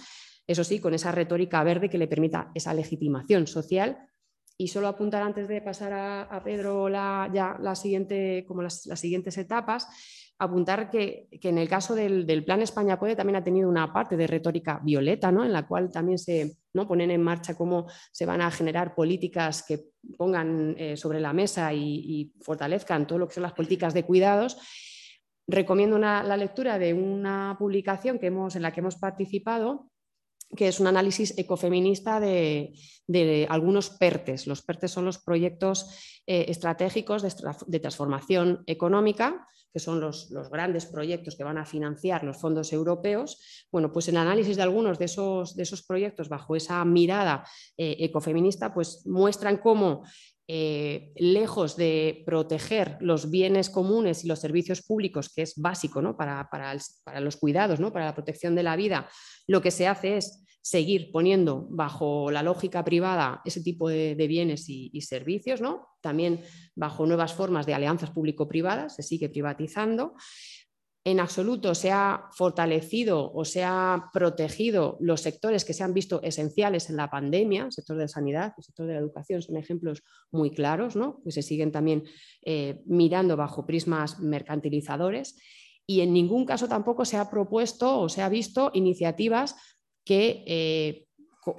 eso sí, con esa retórica verde que le permita esa legitimación social. Y solo apuntar antes de pasar a, Pedro la, ya siguiente, como las siguientes etapas, apuntar que, en el caso del, Plan España Puede también ha tenido una parte de retórica violeta, ¿no? en la cual también se ¿no? ponen en marcha cómo se van a generar políticas que pongan eh, sobre la mesa y, fortalezcan todo lo que son las políticas de cuidados. Recomiendo la lectura de una publicación que hemos, en la que hemos participado que es un análisis ecofeminista de, algunos PERTES. Los PERTES son los proyectos eh, estratégicos de, transformación económica, que son los, grandes proyectos que van a financiar los fondos europeos. Bueno, pues el análisis de algunos de esos, de esos proyectos bajo esa mirada eh, ecofeminista, pues muestran cómo eh, lejos de proteger los bienes comunes y los servicios públicos, que es básico ¿no? para, los cuidados, ¿no? para la protección de la vida, lo que se hace es seguir poniendo bajo la lógica privada ese tipo de, bienes y, y, servicios, ¿no? también bajo nuevas formas de alianzas público-privadas, se sigue privatizando en absoluto se ha fortalecido o se ha protegido los sectores que se han visto esenciales en la pandemia, el sector de la sanidad, el sector de la educación, son ejemplos muy claros, ¿no? que se siguen también eh, mirando bajo prismas mercantilizadores. Y en ningún caso tampoco se ha propuesto o se ha visto iniciativas que, eh,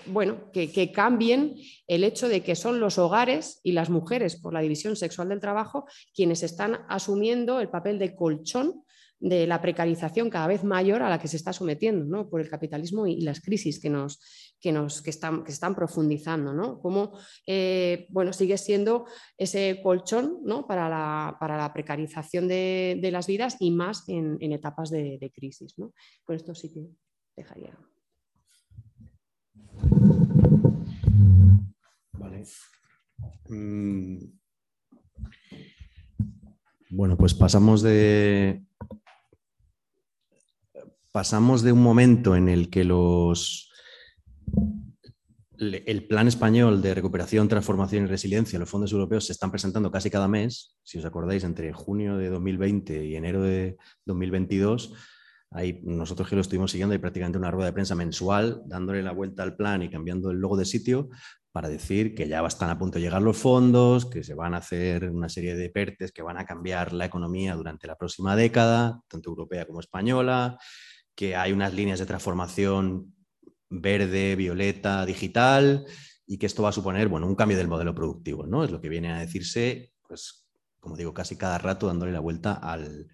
bueno, que, cambien el hecho de que son los hogares y las mujeres, por la división sexual del trabajo, quienes están asumiendo el papel de colchón de la precarización cada vez mayor a la que se está sometiendo por el capitalismo y, las crisis que, nos, que, nos, que, están, que están profundizando. ¿no? Como eh, bueno, sigue siendo ese colchón ¿no? para, la, para, la, precarización de, las vidas y más en, etapas de, crisis. ¿no? Con esto sí que dejaría. Vale. Mm. Bueno, pues pasamos de, pasamos de un momento en el que los, el plan español de recuperación, transformación y resiliencia, los fondos europeos se están presentando casi cada mes, si os acordáis, entre junio de 2020 y enero de 2022. Ahí nosotros que lo estuvimos siguiendo, hay prácticamente una rueda de prensa mensual, dándole la vuelta al plan y cambiando el logo de sitio para decir que ya están a punto de llegar los fondos, que se van a hacer una serie de PERTES que van a cambiar la economía durante la próxima década, tanto europea como española, que hay unas líneas de transformación verde, violeta, digital, y que esto va a suponer bueno, un cambio del modelo productivo, ¿no? Es lo que viene a decirse, pues, como digo, casi cada rato dándole la vuelta al,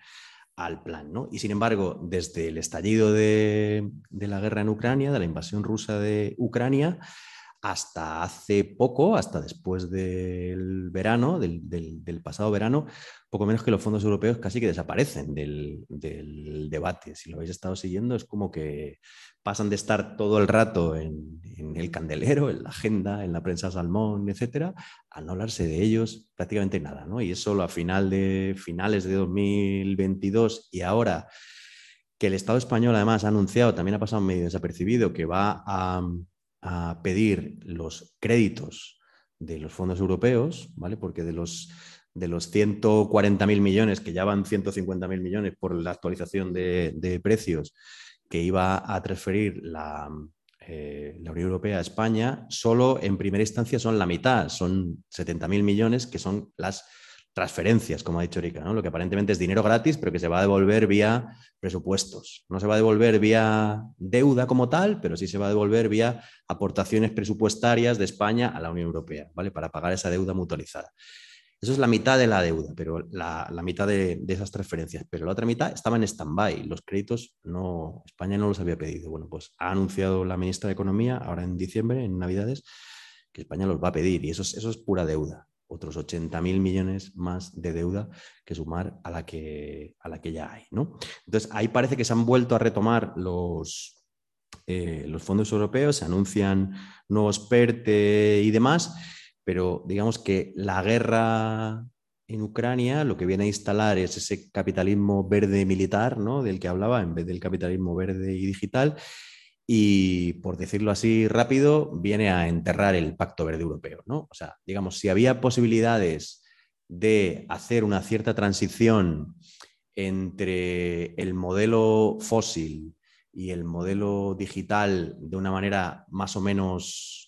plan. ¿no? Y sin embargo, desde el estallido de, de, la guerra en Ucrania, de la invasión rusa de Ucrania, hasta hace poco, hasta después del verano, del, pasado verano, poco menos que los fondos europeos casi que desaparecen del, debate. Si lo habéis estado siguiendo, es como que pasan de estar todo el rato en, el candelero, en la agenda, en la prensa salmón, etcétera, a no hablarse de ellos prácticamente nada. ¿no? Y eso a final de, finales de 2022 y ahora que el Estado español además ha anunciado, también ha pasado medio desapercibido, que va a a pedir los créditos de los fondos europeos, ¿vale? Porque de los, de los 140.000 millones, que ya van 150.000 millones por la actualización de, precios que iba a transferir la, eh, la Unión Europea a España, solo en primera instancia son la mitad, son 70.000 millones, que son las transferencias, como ha dicho Erika, lo que aparentemente es dinero gratis, pero que se va a devolver vía presupuestos. No se va a devolver vía deuda como tal, pero sí se va a devolver vía aportaciones presupuestarias de España a la Unión Europea, ¿vale? Para pagar esa deuda mutualizada. Eso es la mitad de la deuda, pero la, mitad de, esas transferencias. Pero la otra mitad estaba en stand-by. Los créditos no, España no los había pedido. Bueno, pues ha anunciado la ministra de Economía ahora en diciembre, en Navidades, que España los va a pedir y eso eso es pura deuda otros 80.000 millones más de deuda que sumar a la que, a la que ya hay. ¿no? Entonces, ahí parece que se han vuelto a retomar los, eh, los fondos europeos, se anuncian nuevos PERTE y demás, pero digamos que la guerra en Ucrania lo que viene a instalar es ese capitalismo verde militar, ¿no? del que hablaba, en vez del capitalismo verde y digital, y, por decirlo así rápido, viene a enterrar el Pacto Verde Europeo. ¿no? O sea, digamos, si había posibilidades de hacer una cierta transición entre el modelo fósil y el modelo digital de una manera más o menos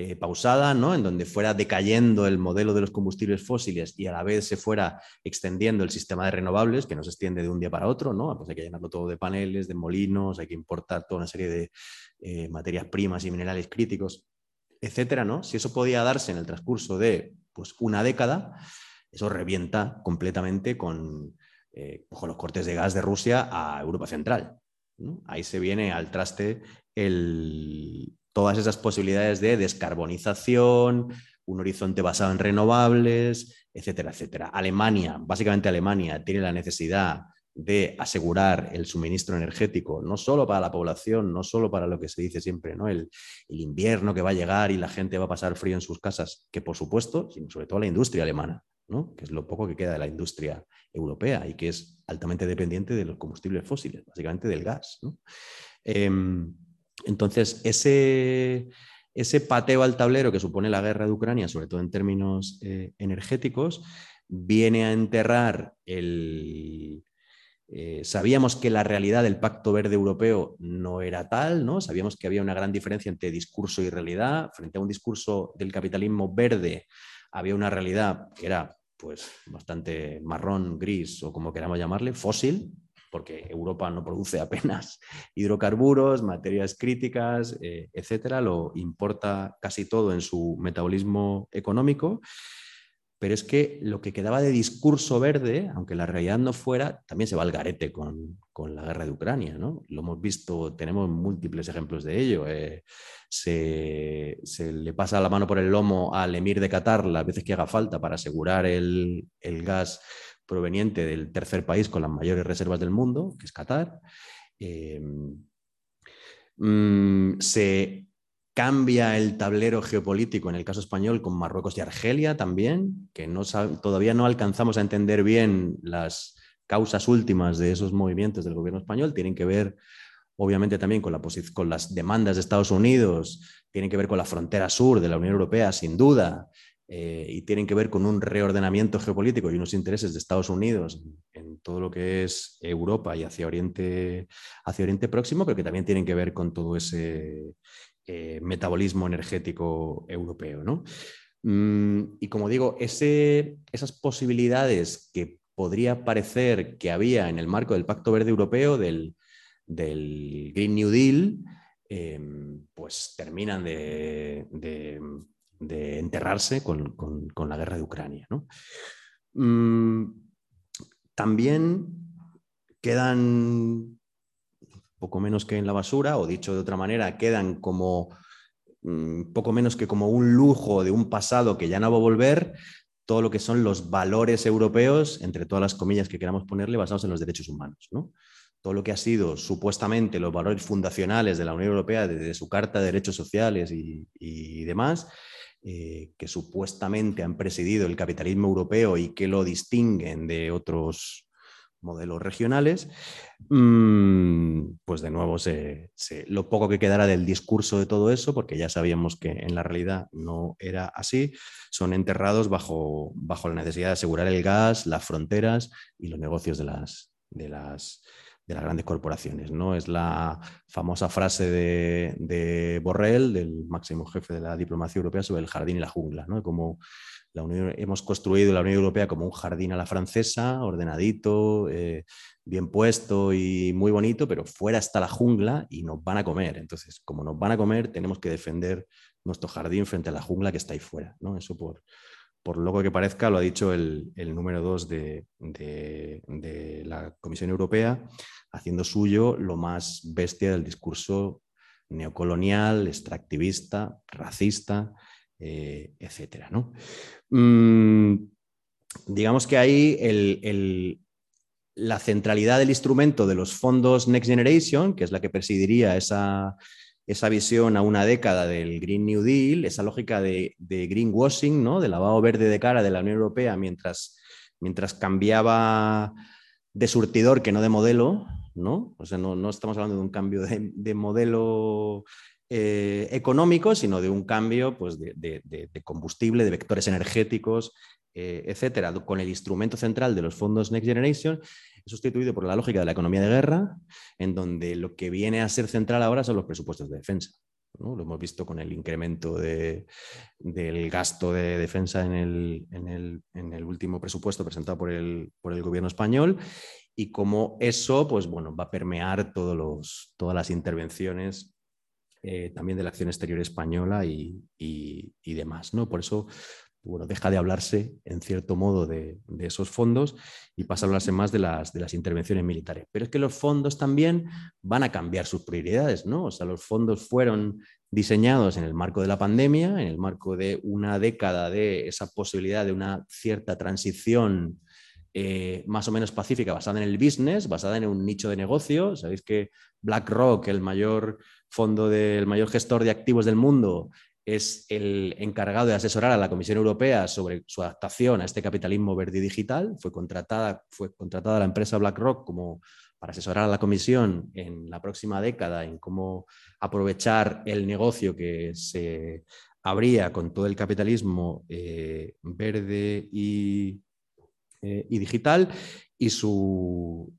eh, pausada, ¿no? en donde fuera decayendo el modelo de los combustibles fósiles y a la vez se fuera extendiendo el sistema de renovables, que no se extiende de un día para otro, ¿no? pues hay que llenarlo todo de paneles, de molinos, hay que importar toda una serie de eh, materias primas y minerales críticos, etcétera, ¿no? Si eso podía darse en el transcurso de pues, una década, eso revienta completamente con, eh, los cortes de gas de Rusia a Europa Central. Ahí se viene al traste todas esas posibilidades de descarbonización, un horizonte basado en renovables, etcétera, etcétera. Alemania, básicamente Alemania, tiene la necesidad de asegurar el suministro energético, no solo para la población, no solo para lo que se dice siempre, ¿no? el, invierno que va a llegar y la gente va a pasar frío en sus casas, que por supuesto, sino sobre todo la industria alemana, ¿no? que es lo poco que queda de la industria europea y que es altamente dependiente de los combustibles fósiles, básicamente del gas. Em, entonces, ese, ese pateo al tablero que supone la guerra de Ucrania, sobre todo en términos eh, energéticos, viene a enterrar el, eh, sabíamos que la realidad del Pacto Verde Europeo no era tal, ¿no? Sabíamos que había una gran diferencia entre discurso y realidad. Frente a un discurso del capitalismo verde, había una realidad que era pues bastante marrón, gris o como queramos llamarle, fósil, porque Europa no produce apenas hidrocarburos, materias críticas, eh, etcétera, lo importa casi todo en su metabolismo económico pero es que lo que quedaba de discurso verde, aunque la realidad no fuera, también se va al garete con, la guerra de Ucrania. ¿no? Lo hemos visto, tenemos múltiples ejemplos de ello. Eh, se, le pasa la mano por el lomo al emir de Qatar las veces que haga falta para asegurar el, gas proveniente del tercer país con las mayores reservas del mundo, que es Qatar. Eh, mm, se cambia el tablero geopolítico en el caso español con Marruecos y Argelia también, que todavía no alcanzamos a entender bien las causas últimas de esos movimientos del gobierno español. Tienen que ver, obviamente, también con, con las demandas de Estados Unidos, tienen que ver con la frontera sur de la Unión Europea, sin duda, eh, y tienen que ver con un reordenamiento geopolítico y unos intereses de Estados Unidos en todo lo que es Europa y hacia Oriente, hacia Oriente Próximo, pero que también tienen que ver con todo ese eh, metabolismo energético europeo. ¿no? Mm, y como digo, esas posibilidades que podría parecer que había en el marco del Pacto Verde Europeo, del, Green New Deal, em, pues terminan de, enterrarse con, la guerra de Ucrania. Mm, también quedan poco menos que en la basura, o dicho de otra manera, quedan como mm, poco menos que como un lujo de un pasado que ya no va a volver, todo lo que son los valores europeos, entre todas las comillas que queramos ponerle, basados en los derechos humanos. ¿no? Todo lo que ha sido supuestamente los valores fundacionales de la Unión Europea desde su Carta de Derechos Sociales y, demás, eh, que supuestamente han presidido el capitalismo europeo y que lo distinguen de otros modelos regionales, mm, pues de nuevo lo poco que quedara del discurso de todo eso, porque ya sabíamos que en la realidad no era así, son enterrados bajo, bajo la necesidad de asegurar el gas, las fronteras y los negocios de las, de las, de las grandes corporaciones. ¿no? Es la famosa frase de, de Borrell, del máximo jefe de la diplomacia europea, sobre el jardín y la jungla, ¿no? como hemos construido la Unión Europea como un jardín a la francesa, ordenadito, eh, bien puesto y muy bonito, pero fuera está la jungla y nos van a comer. Entonces, como nos van a comer, tenemos que defender nuestro jardín frente a la jungla que está ahí fuera. ¿no? Eso por, por loco que parezca, lo ha dicho el, número dos de, de, la Comisión Europea, haciendo suyo lo más bestia del discurso neocolonial, extractivista, racista, eh, etcétera. ¿no? Mm, digamos que ahí la centralidad del instrumento de los fondos Next Generation, que es la que presidiría esa, visión a una década del Green New Deal, esa lógica de, greenwashing, ¿no? de lavado verde de cara de la Unión Europea mientras, mientras cambiaba de surtidor que no de modelo, ¿no? O sea, no, estamos hablando de un cambio de modelo eh, económico, sino de un cambio pues, de, combustible, de vectores energéticos, eh, etcétera, con el instrumento central de los fondos Next Generation, sustituido por la lógica de la economía de guerra, en donde lo que viene a ser central ahora son los presupuestos de defensa. Lo hemos visto con el incremento del gasto de defensa en el, último presupuesto presentado por el, gobierno español y cómo eso pues, bueno, va a permear todos los, todas las intervenciones eh, también de la acción exterior española y, demás. ¿no? Por eso bueno, deja de hablarse, en cierto modo, de, esos fondos y pasa a hablarse más de las, de las intervenciones militares. Pero es que los fondos también van a cambiar sus prioridades, ¿no? O sea, los fondos fueron diseñados en el marco de la pandemia, en el marco de una década de esa posibilidad de una cierta transición eh, más o menos pacífica, basada en el business, basada en un nicho de negocio. Sabéis que BlackRock, el mayor fondo del mayor gestor de activos del mundo, es el encargado de asesorar a la Comisión Europea sobre su adaptación a este capitalismo verde digital. Fue contratada, fue contratada la empresa BlackRock como para asesorar a la Comisión en la próxima década en cómo aprovechar el negocio que se habría con todo el capitalismo eh, verde y, eh, y, digital. Y su,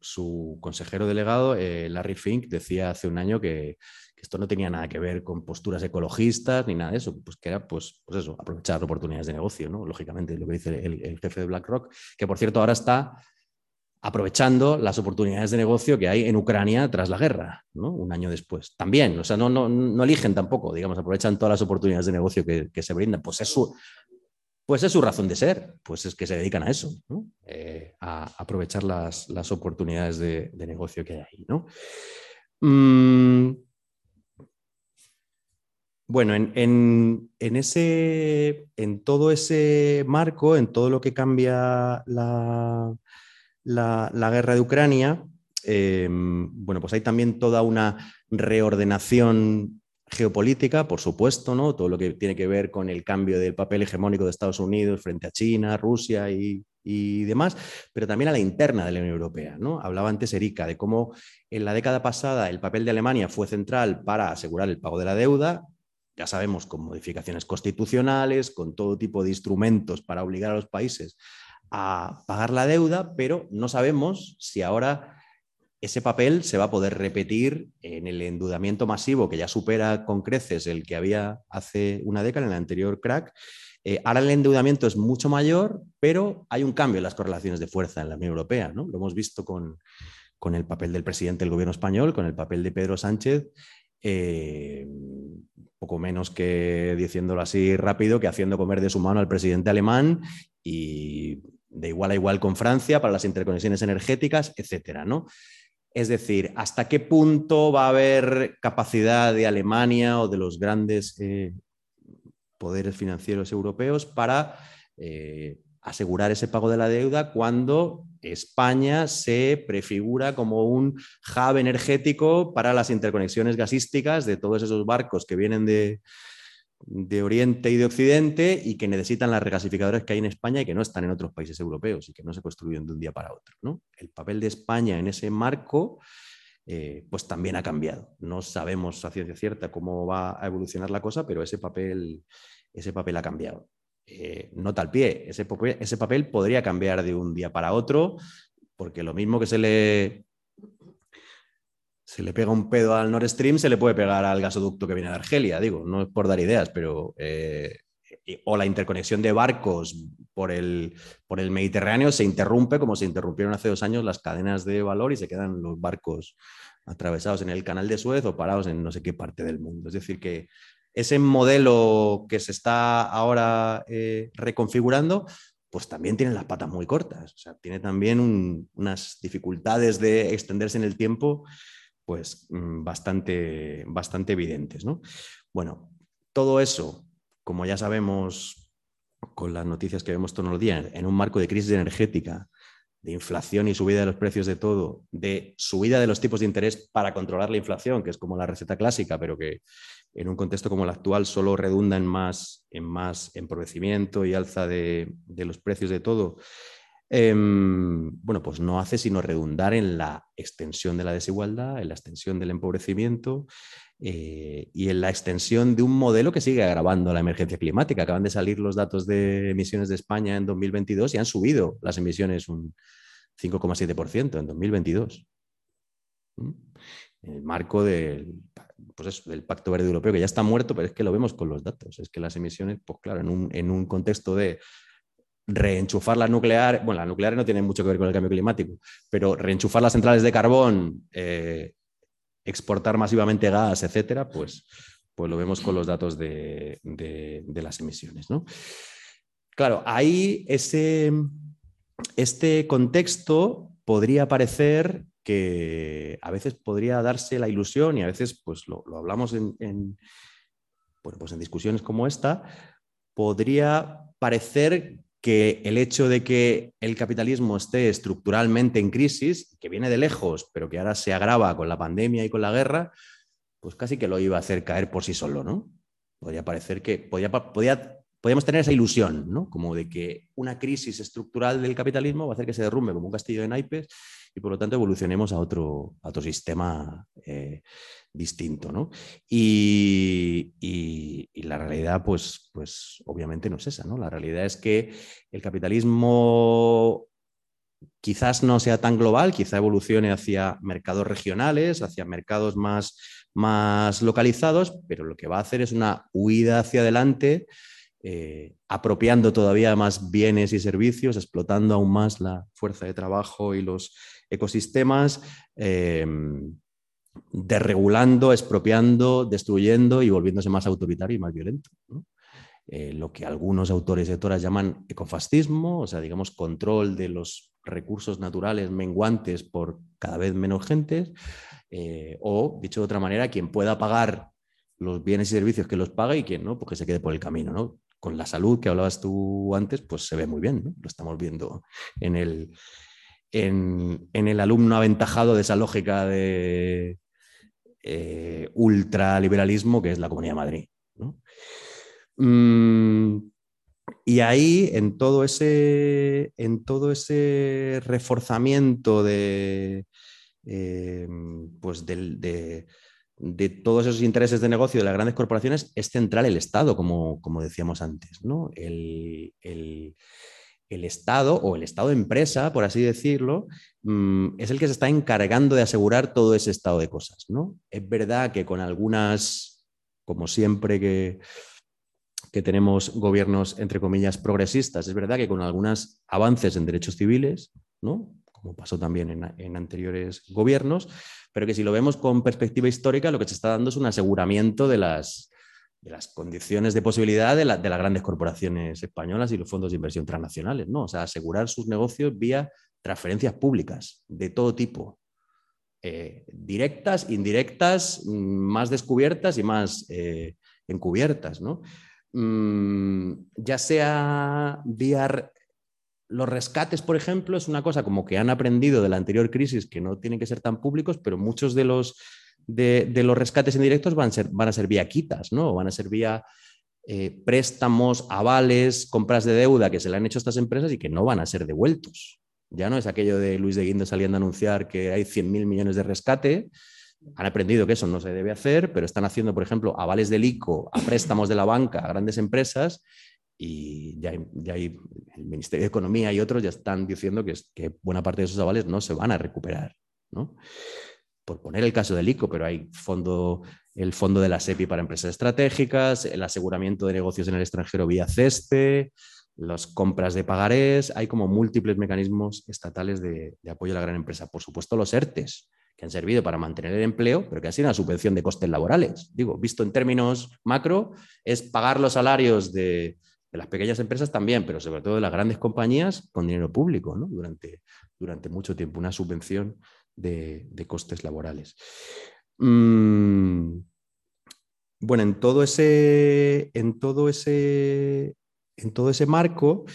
consejero delegado, eh, Larry Fink, decía hace un año que, esto no tenía nada que ver con posturas ecologistas ni nada de eso, pues que era pues, pues eso, aprovechar oportunidades de negocio, ¿no? Lógicamente, lo que dice el, jefe de BlackRock, que por cierto ahora está aprovechando las oportunidades de negocio que hay en Ucrania tras la guerra, ¿no? un año después. También, o sea, no, no, no, eligen tampoco, digamos, aprovechan todas las oportunidades de negocio que, se brindan. Pues es, su, pues es su razón de ser, pues es que se dedican a eso, eh, a aprovechar las, oportunidades de, negocio que hay ahí. ¿no? Mm, bueno, en, ese, en todo ese marco, en todo lo que cambia la, guerra de Ucrania, em, bueno, pues hay también toda una reordenación geopolítica, por supuesto, ¿no? Todo lo que tiene que ver con el cambio del papel hegemónico de Estados Unidos frente a China, Rusia y, y demás, pero también a la interna de la Unión Europea. ¿no? Hablaba antes Erika de cómo en la década pasada el papel de Alemania fue central para asegurar el pago de la deuda, ya sabemos, con modificaciones constitucionales, con todo tipo de instrumentos para obligar a los países a pagar la deuda, pero no sabemos si ahora ese papel se va a poder repetir en el endeudamiento masivo que ya supera con creces el que había hace una década en el anterior crack. Eh, ahora el endeudamiento es mucho mayor, pero hay un cambio en las correlaciones de fuerza en la Unión Europea. ¿no? Lo hemos visto con, con el papel del presidente del gobierno español, con el papel de Pedro Sánchez eh, poco menos que diciéndolo así rápido, que haciendo comer de su mano al presidente alemán y de igual a igual con Francia para las interconexiones energéticas, etcétera, ¿no? Es decir, ¿hasta qué punto va a haber capacidad de Alemania o de los grandes eh, poderes financieros europeos para eh, asegurar ese pago de la deuda cuando España se prefigura como un hub energético para las interconexiones gasísticas de todos esos barcos que vienen de, Oriente y de Occidente y que necesitan las regasificadoras que hay en España y que no están en otros países europeos y que no se construyen de un día para otro. El papel de España en ese marco eh, pues también ha cambiado. No sabemos a ciencia cierta cómo va a evolucionar la cosa, pero ese papel, ese papel ha cambiado. Eh, nota al pie. Ese papel, ese papel podría cambiar de un día para otro, porque lo mismo que se le, se le pega un pedo al Nord Stream, se le puede pegar al gasoducto que viene de Argelia, digo, no es por dar ideas, pero... Eh, o la interconexión de barcos por el, por el Mediterráneo se interrumpe como se interrumpieron hace dos años las cadenas de valor y se quedan los barcos atravesados en el canal de Suez o parados en no sé qué parte del mundo. Es decir, que ese modelo que se está ahora eh, reconfigurando, pues también tiene las patas muy cortas. O sea, tiene también unas dificultades de extenderse en el tiempo, pues mm, bastante, bastante evidentes. ¿no? Bueno, todo eso, como ya sabemos con las noticias que vemos todos los días, en un marco de crisis energética, de inflación y subida de los precios de todo, de subida de los tipos de interés para controlar la inflación, que es como la receta clásica, pero que en un contexto como el actual solo redunda en más, en más empobrecimiento y alza de, los precios de todo, em, bueno, pues no hace sino redundar en la extensión de la desigualdad, en la extensión del empobrecimiento eh, y en la extensión de un modelo que sigue agravando la emergencia climática. Acaban de salir los datos de emisiones de España en 2022 y han subido las emisiones un 5,7% en 2022. ¿Mm? En el marco del pues el Pacto Verde Europeo, que ya está muerto, pero es que lo vemos con los datos. Es que las emisiones, pues claro, en un, en un contexto de reenchufar la nuclear, bueno, las nucleares no tienen mucho que ver con el cambio climático, pero reenchufar las centrales de carbón, eh, exportar masivamente gas, etcétera, pues, pues lo vemos con los datos de, de, las emisiones. ¿no? claro, ahí ese, este contexto podría parecer que a veces podría darse la ilusión y a veces pues lo, hablamos en, pues en discusiones como esta, podría parecer que el hecho de que el capitalismo esté estructuralmente en crisis, que viene de lejos, pero que ahora se agrava con la pandemia y con la guerra, pues casi que lo iba a hacer caer por sí solo, ¿no? Podría parecer que podía, podía, podíamos tener esa ilusión, ¿no? Como de que una crisis estructural del capitalismo va a hacer que se derrumbe como un castillo de naipes y por lo tanto evolucionemos a otro, a otro sistema eh, distinto. ¿no? Y, la realidad, pues, pues obviamente no es esa. ¿no? La realidad es que el capitalismo quizás no sea tan global, quizá evolucione hacia mercados regionales, hacia mercados más, más localizados, pero lo que va a hacer es una huida hacia adelante. Eh, apropiando todavía más bienes y servicios, explotando aún más la fuerza de trabajo y los ecosistemas, eh, desregulando, expropiando, destruyendo y volviéndose más autoritario y más violento. Eh, lo que algunos autores y autoras llaman ecofascismo, o sea, digamos, control de los recursos naturales menguantes por cada vez menos gente, eh, o, dicho de otra manera, quien pueda pagar los bienes y servicios que los paga y quien no, pues que se quede por el camino. ¿no? Con la salud que hablabas tú antes, pues se ve muy bien, lo estamos viendo en el, en, el alumno aventajado de esa lógica de eh, ultraliberalismo que es la Comunidad de Madrid. Mm, y ahí, en todo ese, en todo ese reforzamiento de, eh, pues de, todos esos intereses de negocio de las grandes corporaciones, es central el Estado, como, como decíamos antes. ¿no? el, el Estado o el Estado empresa, por así decirlo, mm, es el que se está encargando de asegurar todo ese estado de cosas. ¿no? Es verdad que con algunas, como siempre que, que tenemos gobiernos, entre comillas, progresistas, es verdad que con algunos avances en derechos civiles, ¿no? como pasó también en anteriores gobiernos, pero que si lo vemos con perspectiva histórica, lo que se está dando es un aseguramiento de las, de las condiciones de posibilidad de, las grandes corporaciones españolas y los fondos de inversión transnacionales, ¿no? O sea, asegurar sus negocios vía transferencias públicas de todo tipo, eh, directas, indirectas, mm, más descubiertas y más eh, encubiertas, ¿no? Mm, ya sea vía los rescates, por ejemplo, es una cosa como que han aprendido de la anterior crisis que no tienen que ser tan públicos, pero muchos de los de, los rescates indirectos van a ser, van a ser vía quitas, ¿no? Van a ser vía eh, préstamos, avales, compras de deuda que se le han hecho a estas empresas y que no van a ser devueltos. Ya no es aquello de Luis de Guindos saliendo a anunciar que hay 100.000 millones de rescate. Han aprendido que eso no se debe hacer, pero están haciendo, por ejemplo, avales del ICO a préstamos de la banca a grandes empresas y ya, el Ministerio de Economía y otros ya están diciendo que, que buena parte de esos avales no se van a recuperar. ¿no? Por poner el caso del ICO, pero hay fondo, el fondo de la SEPI para empresas estratégicas, el aseguramiento de negocios en el extranjero vía CESTE, las compras de pagarés, hay como múltiples mecanismos estatales de, apoyo a la gran empresa. Por supuesto, los ERTES, que han servido para mantener el empleo, pero que ha sido una subvención de costes laborales. Digo, visto en términos macro, es pagar los salarios de, las pequeñas empresas también, pero sobre todo de las grandes compañías con dinero público durante, durante mucho tiempo, una subvención de, costes laborales. Mm, bueno, en todo ese, en todo ese, en todo ese marco,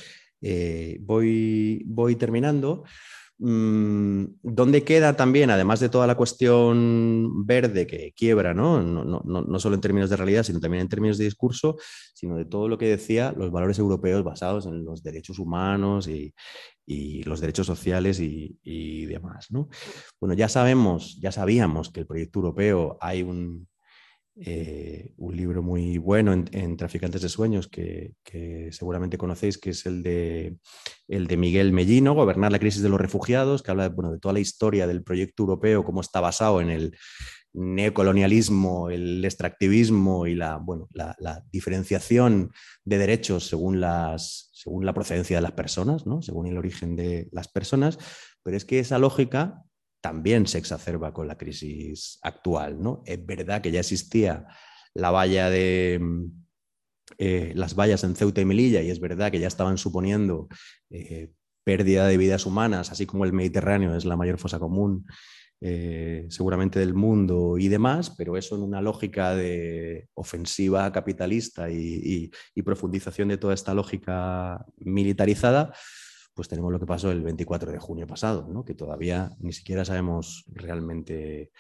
eh, voy, voy terminando. Mm, ¿Dónde queda también, además de toda la cuestión verde que quiebra, ¿no? No, no, no, solo en términos de realidad, sino también en términos de discurso, sino de todo lo que decía, los valores europeos basados en los derechos humanos y, y los derechos sociales y, demás. ¿no? Bueno, ya sabemos, ya sabíamos que el proyecto europeo hay un, eh, un libro muy bueno en, Traficantes de Sueños que, seguramente conocéis, que es el de, el de Miguel Mellino, Gobernar la crisis de los refugiados, que habla bueno, de toda la historia del proyecto europeo, cómo está basado en el neocolonialismo, el extractivismo y la, bueno, la, diferenciación de derechos según, las, según la procedencia de las personas, ¿no? según el origen de las personas, pero es que esa lógica también se exacerba con la crisis actual. ¿no? Es verdad que ya existía la valla de, eh, las vallas en Ceuta y Melilla, y es verdad que ya estaban suponiendo eh, pérdida de vidas humanas, así como el Mediterráneo es la mayor fosa común eh, seguramente del mundo y demás, pero eso en una lógica de ofensiva capitalista y, profundización de toda esta lógica militarizada, pues tenemos lo que pasó el 24 de junio pasado, ¿no? que todavía ni siquiera sabemos realmente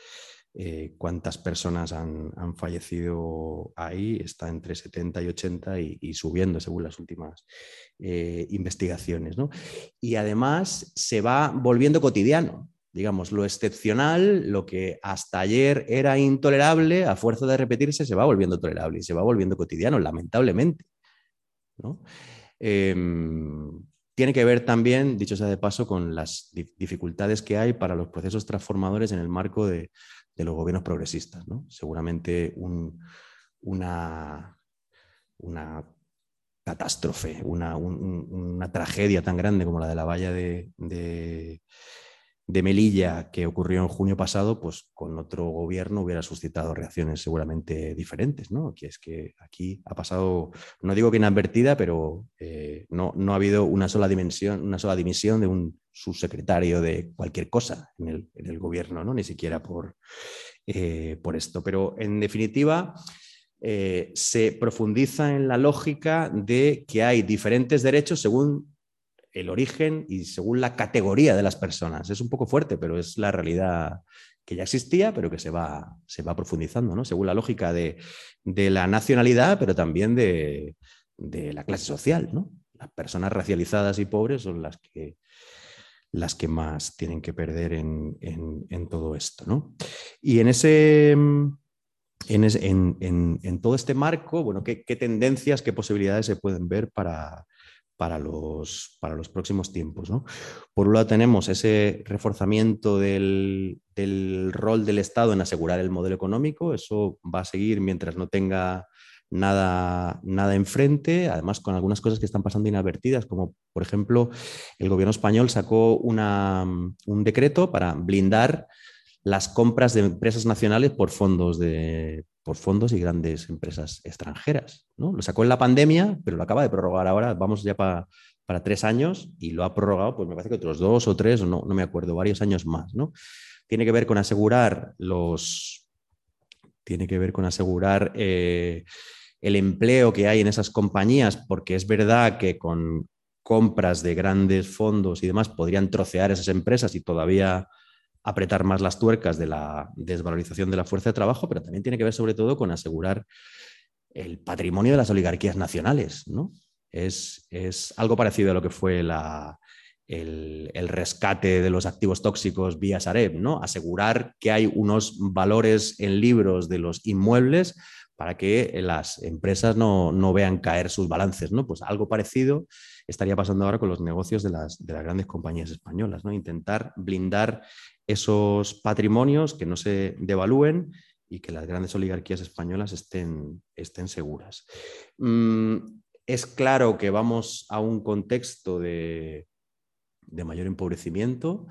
eh, cuántas personas han, fallecido ahí, está entre 70 y 80 y, subiendo según las últimas eh, investigaciones. Y además se va volviendo cotidiano. Digamos, lo excepcional, lo que hasta ayer era intolerable, a fuerza de repetirse, se va volviendo tolerable y se va volviendo cotidiano, lamentablemente. Em, tiene que ver también, dicho sea de paso, con las dificultades que hay para los procesos transformadores en el marco de, los gobiernos progresistas. Seguramente una, catástrofe, una, tragedia tan grande como la de la valla de Melilla que ocurrió en junio pasado, pues con otro gobierno hubiera suscitado reacciones seguramente diferentes, ¿no? Que es que aquí ha pasado, no digo que inadvertida, pero eh, no, no, ha habido una sola dimensión, una sola dimisión de un subsecretario de cualquier cosa en el, en el gobierno, ¿no? Ni siquiera por, eh, por esto. Pero en definitiva, eh, se profundiza en la lógica de que hay diferentes derechos según el origen y según la categoría de las personas. Es un poco fuerte, pero es la realidad que ya existía, pero que se va, se va profundizando, ¿no? según la lógica de, la nacionalidad, pero también de, la clase social. ¿no? Las personas racializadas y pobres son las que, las que más tienen que perder en, todo esto. ¿no? Y en ese... En, todo este marco, bueno, ¿qué, ¿qué, tendencias, qué posibilidades se pueden ver para, para los, para los próximos tiempos. Por un lado tenemos ese reforzamiento del, rol del Estado en asegurar el modelo económico, eso va a seguir mientras no tenga nada, nada enfrente, además con algunas cosas que están pasando inadvertidas, como por ejemplo el gobierno español sacó una, un decreto para blindar las compras de empresas nacionales por fondos de, por fondos y grandes empresas extranjeras. ¿no? Lo sacó en la pandemia, pero lo acaba de prorrogar ahora, vamos ya para tres años y lo ha prorrogado, pues me parece que otros dos o tres, no, no me acuerdo, varios años más. ¿no? Tiene que ver con asegurar los... Tiene que ver con asegurar eh, el empleo que hay en esas compañías, porque es verdad que con compras de grandes fondos y demás podrían trocear esas empresas y todavía apretar más las tuercas de la desvalorización de la fuerza de trabajo, pero también tiene que ver sobre todo con asegurar el patrimonio de las oligarquías nacionales. ¿no? Es, algo parecido a lo que fue la, el, rescate de los activos tóxicos vía Sareb, ¿no? asegurar que hay unos valores en libros de los inmuebles para que las empresas no, vean caer sus balances. ¿no? Pues algo parecido estaría pasando ahora con los negocios de las, de las grandes compañías españolas, ¿no? intentar blindar esos patrimonios, que no se devalúen y que las grandes oligarquías españolas estén, estén seguras. Mm, es claro que vamos a un contexto de, mayor empobrecimiento.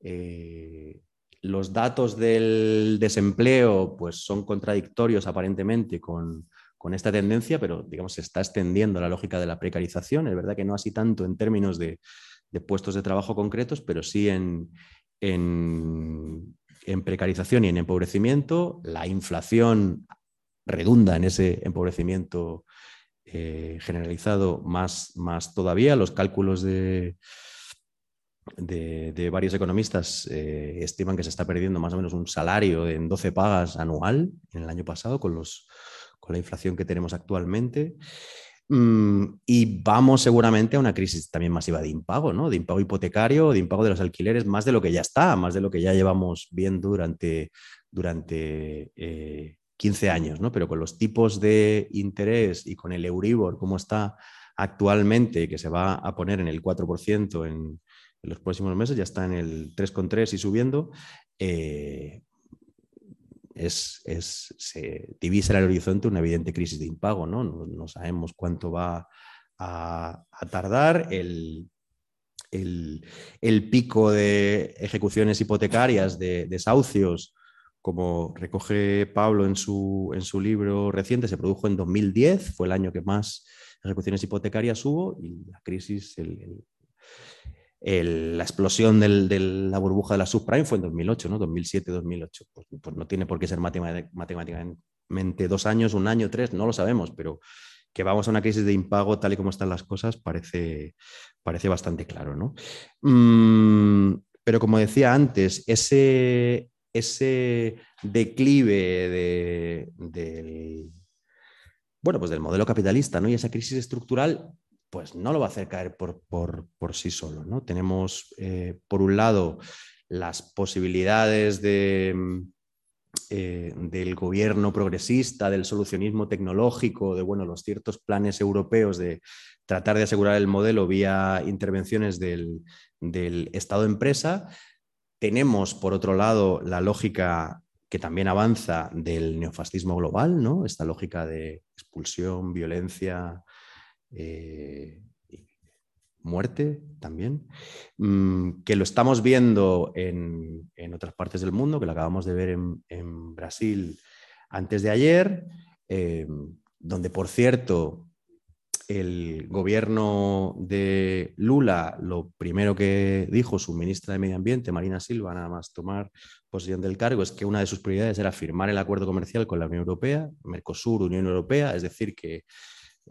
Eh, los datos del desempleo pues, son contradictorios aparentemente con, esta tendencia, pero digamos se está extendiendo la lógica de la precarización. Es verdad que no así tanto en términos de puestos de trabajo concretos, pero sí en, en, precarización y en empobrecimiento, la inflación redunda en ese empobrecimiento eh, generalizado más, más todavía. Los cálculos de, de, varios economistas eh, estiman que se está perdiendo más o menos un salario en 12 pagas anual en el año pasado con, los, con la inflación que tenemos actualmente. Mm, y vamos seguramente a una crisis también masiva de impago, ¿no? De impago hipotecario, de impago de los alquileres, más de lo que ya está, más de lo que ya llevamos viendo durante, durante 15 eh, años, ¿no? Pero con los tipos de interés y con el Euribor, como está actualmente, que se va a poner en el 4% en, en los próximos meses, ya está en el 3,3 y subiendo, eh, es, se divisa en el horizonte una evidente crisis de impago. No, no, sabemos cuánto va a, tardar. El, el, pico de ejecuciones hipotecarias, de desahucios, como recoge Pablo en su, en su libro reciente, se produjo en 2010, fue el año que más ejecuciones hipotecarias hubo y la crisis, la explosión de la burbuja de la subprime fue en 2008, ¿no? 2007-2008. Pues, pues, no tiene por qué ser matemáticamente dos años, un año, tres, no lo sabemos, pero que vamos a una crisis de impago tal y como están las cosas parece, parece bastante claro, ¿no? Mm, pero como decía antes, ese, ese declive del, bueno, pues del modelo capitalista ¿no? y esa crisis estructural, pues no lo va a hacer caer por, sí solo. ¿no? Tenemos, eh, por un lado, las posibilidades de, eh, del gobierno progresista, del solucionismo tecnológico, de bueno, los ciertos planes europeos de tratar de asegurar el modelo vía intervenciones del, del Estado-empresa, tenemos, por otro lado, la lógica que también avanza del neofascismo global, ¿no? Esta lógica de expulsión, violencia, eh, muerte también, mm, que lo estamos viendo en, otras partes del mundo, que lo acabamos de ver en, Brasil antes de ayer, eh, donde por cierto el gobierno de Lula, lo primero que dijo su ministra de Medio Ambiente, Marina Silva, nada más tomar posesión del cargo, es que una de sus prioridades era firmar el acuerdo comercial con la Unión Europea, Mercosur, Unión Europea, es decir, que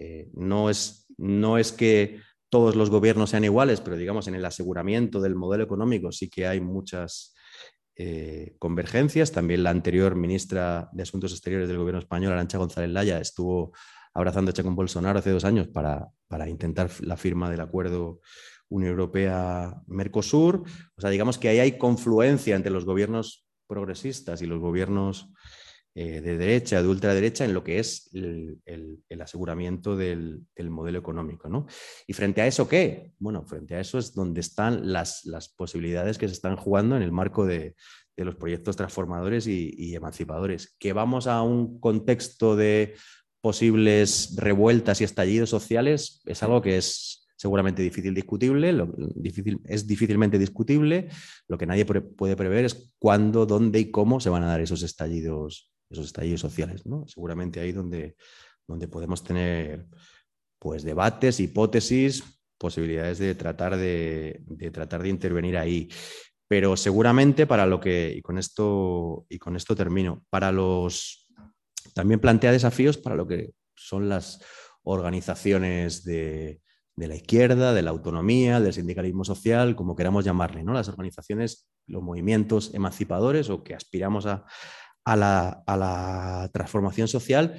eh, no, es, no es que todos los gobiernos sean iguales, pero digamos en el aseguramiento del modelo económico sí que hay muchas eh, convergencias. También la anterior ministra de Asuntos Exteriores del gobierno español, Arancha González Laya, estuvo abrazando a con Bolsonaro hace dos años para, para intentar la firma del acuerdo Unión Europea-Mercosur. O sea, digamos que ahí hay confluencia entre los gobiernos progresistas y los gobiernos eh, de derecha, de ultraderecha, en lo que es el, aseguramiento del, modelo económico. ¿no? ¿Y frente a eso qué? Bueno, frente a eso es donde están las, las posibilidades que se están jugando en el marco de, de los proyectos transformadores y, y emancipadores. Que vamos a un contexto de posibles revueltas y estallidos sociales es algo que es seguramente difícil discutible, lo, difícil, es difícilmente discutible. Lo que nadie puede prever es cuándo, dónde y cómo se van a dar esos estallidos, esos estallidos sociales. ¿no? Seguramente ahí donde, donde podemos tener pues, debates, hipótesis, posibilidades de tratar de, de tratar de intervenir ahí. Pero seguramente para lo que, y con esto, y con esto termino, para los también plantea desafíos para lo que son las organizaciones de, la izquierda, de la autonomía, del sindicalismo social, como queramos llamarle, ¿no? Las organizaciones, los movimientos emancipadores o que aspiramos a, la, transformación social,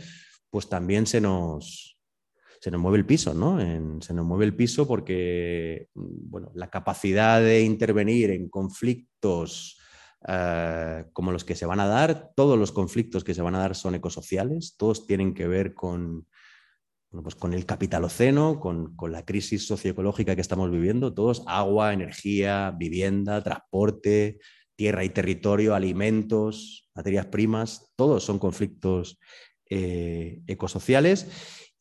pues también se nos, se nos mueve el piso, ¿no? se nos mueve el piso porque, bueno, la capacidad de intervenir en conflictos eh, como los que se van a dar. Todos los conflictos que se van a dar son ecosociales, todos tienen que ver con, pues con el capitaloceno, con, con la crisis socioecológica que estamos viviendo, todos agua, energía, vivienda, transporte, tierra y territorio, alimentos, materias primas, todos son conflictos eh, ecosociales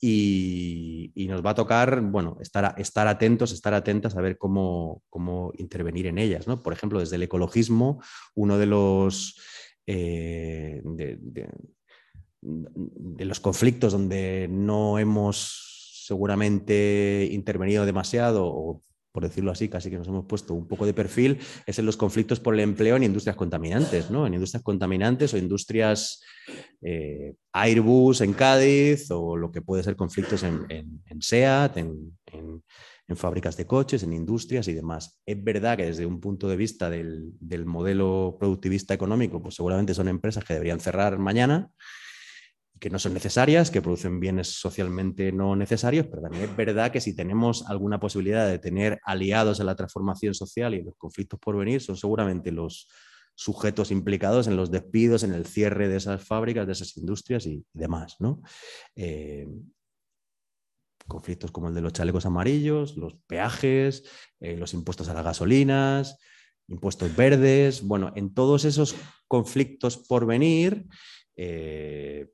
y, nos va a tocar, bueno, estar, estar atentos, estar atentas a ver cómo, cómo intervenir en ellas. ¿no? Por ejemplo, desde el ecologismo, uno de los, eh, de, los conflictos donde no hemos seguramente intervenido demasiado o por decirlo así, casi que nos hemos puesto un poco de perfil, es en los conflictos por el empleo en industrias contaminantes, ¿no? En industrias contaminantes o industrias eh, Airbus en Cádiz o lo que puede ser conflictos en, SEAT, en, fábricas de coches, en industrias y demás. Es verdad que desde un punto de vista del, del modelo productivista económico, pues seguramente son empresas que deberían cerrar mañana que no son necesarias, que producen bienes socialmente no necesarios, pero también es verdad que si tenemos alguna posibilidad de tener aliados en la transformación social y en los conflictos por venir, son seguramente los sujetos implicados en los despidos, en el cierre de esas fábricas, de esas industrias y demás. ¿no? Eh, conflictos como el de los chalecos amarillos, los peajes, eh, los impuestos a las gasolinas, impuestos verdes, bueno, en todos esos conflictos por venir, eh,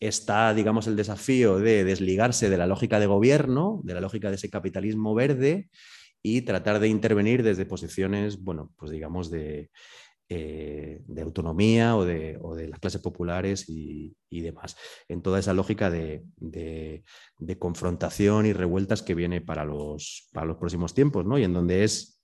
está, digamos, el desafío de desligarse de la lógica de gobierno, de la lógica de ese capitalismo verde y tratar de intervenir desde posiciones, bueno, pues digamos, de, eh, de autonomía o de, las clases populares y, demás, en toda esa lógica de, confrontación y revueltas que viene para los, para los próximos tiempos, ¿no? y en donde es,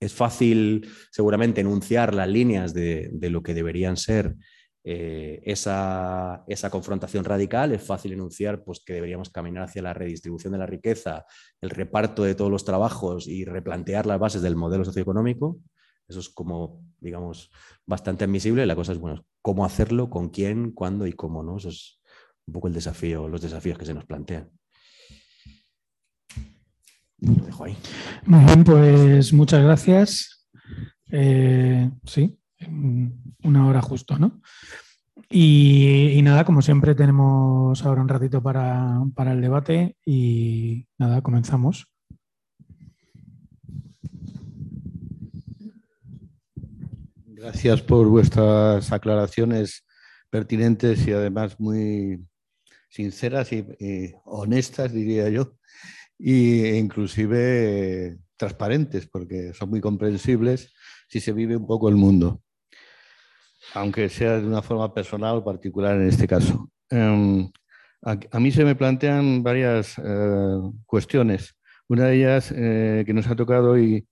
es fácil seguramente enunciar las líneas de, lo que deberían ser eh, esa, confrontación radical, es fácil enunciar pues, que deberíamos caminar hacia la redistribución de la riqueza, el reparto de todos los trabajos y replantear las bases del modelo socioeconómico. Eso es como, digamos, bastante admisible. La cosa es, bueno, cómo hacerlo, con quién, cuándo y cómo, ¿no? Eso es un poco el desafío, los desafíos que se nos plantean. Lo dejo ahí. Muy bien, pues muchas gracias. Eh, sí, una hora justo, ¿no? Y, nada, como siempre, tenemos ahora un ratito para, el debate y nada, comenzamos. Gracias por vuestras aclaraciones pertinentes y además muy sinceras y, honestas, diría yo, e inclusive transparentes, porque son muy comprensibles si se vive un poco el mundo, aunque sea de una forma personal o particular en este caso. Em, a, mí se me plantean varias eh, cuestiones. Una de ellas eh, que nos ha tocado y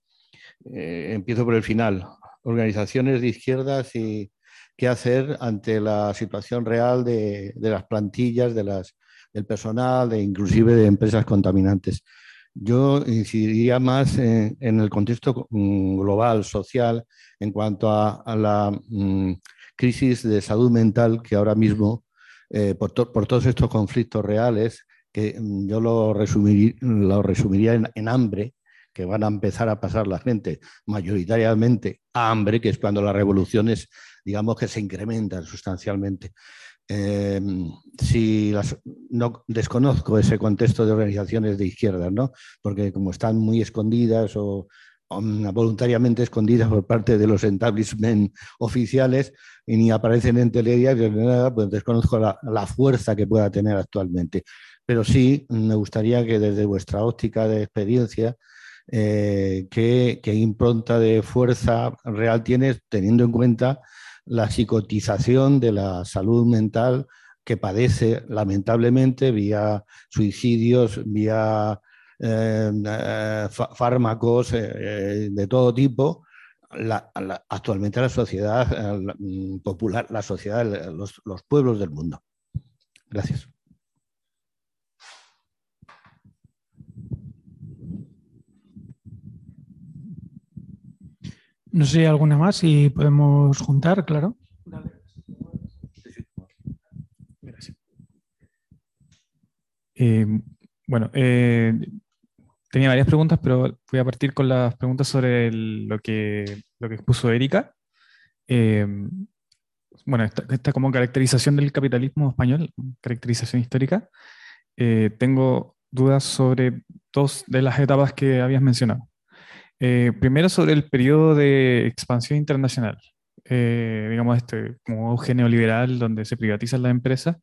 eh, empiezo por el final organizaciones de izquierdas y qué hacer ante la situación real de, las plantillas, de las, del personal, de inclusive de empresas contaminantes. Yo incidiría más en, el contexto mm, global, social, en cuanto a, la mm, crisis de salud mental que ahora mismo, eh, por, todos estos conflictos reales, que mm, yo lo, lo resumiría en hambre, que van a empezar a pasar la gente mayoritariamente a hambre, que es cuando las revoluciones, digamos que se incrementan sustancialmente. Eh, si no desconozco ese contexto de organizaciones de izquierda, ¿no? porque como están muy escondidas o, voluntariamente escondidas por parte de los establishment oficiales y ni aparecen en televisión, pues desconozco la, fuerza que pueda tener actualmente. Pero sí me gustaría que desde vuestra óptica de experiencia eh, qué, impronta de fuerza real tienes teniendo en cuenta la psicotización de la salud mental que padece lamentablemente vía suicidios, vía eh, eh, fármacos de todo tipo, actualmente la sociedad popular, la sociedad, los pueblos del mundo. Gracias. No sé si alguna más y podemos juntar, claro. Eh, bueno, eh, tenía varias preguntas, pero voy a partir con las preguntas sobre lo, que, lo que expuso Erika. Eh, bueno, esta, como caracterización del capitalismo español, caracterización histórica, tengo dudas sobre dos de las etapas que habías mencionado. Eh, primero sobre el periodo de expansión internacional, eh, digamos, este como auge neoliberal donde se privatizan las empresas.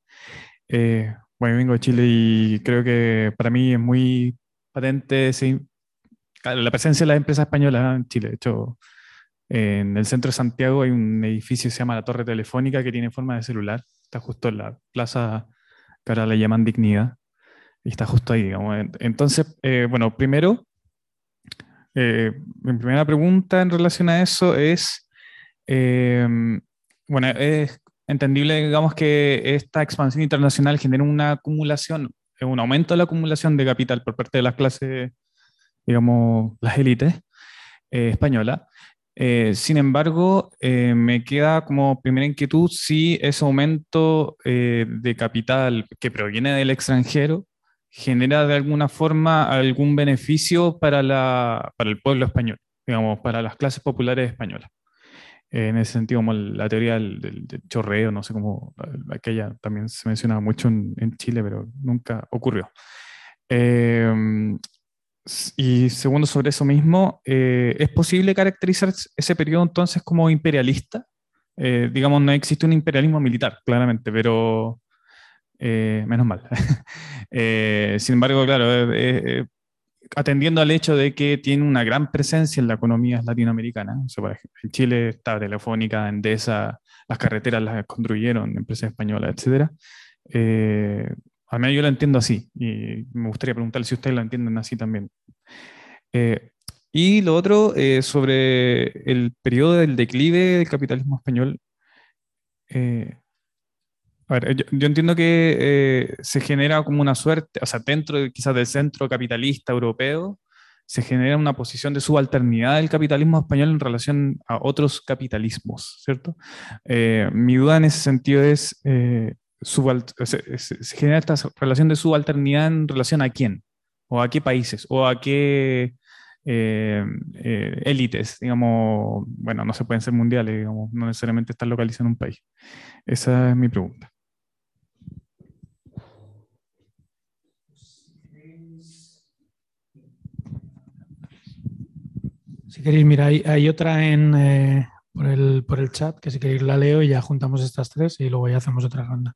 Eh, bueno, vengo de Chile y creo que para mí es muy patente la presencia de las empresas españolas en Chile. De hecho, en el centro de Santiago hay un edificio que se llama la Torre Telefónica que tiene forma de celular. Está justo en la plaza que ahora le llaman Dignidad. Y está justo ahí, digamos. Entonces, bueno, primero, eh, mi primera pregunta en relación a eso es, eh, bueno, es entendible, digamos, que esta expansión internacional genera una acumulación, un aumento de la acumulación de capital por parte de las clases, digamos, las élites eh, españolas. sin embargo, me queda como primera inquietud si ese aumento de capital que proviene del extranjero genera de alguna forma algún beneficio para, la, para el pueblo español, digamos, para las clases populares españolas. en ese sentido, como la teoría del, chorreo, no sé cómo, aquella también se menciona mucho en, Chile, pero nunca ocurrió. Em, y segundo, sobre eso mismo, eh, ¿es posible caracterizar ese periodo entonces como imperialista? Eh, digamos, no existe un imperialismo militar, claramente, pero eh, menos mal. Eh, sin embargo, claro, eh, atendiendo al hecho de que tiene una gran presencia en la economía latinoamericana. en Chile está Telefónica, Endesa, las carreteras las construyeron empresas españolas, etc. Eh, al menos yo lo entiendo así y me gustaría preguntarle si ustedes lo entienden así también. Eh, y lo otro, eh, sobre el periodo del declive del capitalismo español. Eh, a ver, yo, entiendo que se genera como una suerte, o sea, dentro quizás del centro capitalista europeo, se genera una posición de subalternidad del capitalismo español en relación a otros capitalismos, ¿cierto? mi duda en ese sentido es, se, se, genera esta relación de subalternidad en relación a quién, o a qué países, o a qué eh, eh, élites, digamos, bueno, no se pueden ser mundiales, digamos, no necesariamente estar localizados en un país. Esa es mi pregunta. Queréis, mira, hay, otra en, eh, por, el, por, el, chat, que si queréis la leo y ya juntamos estas tres y luego ya hacemos otra ronda.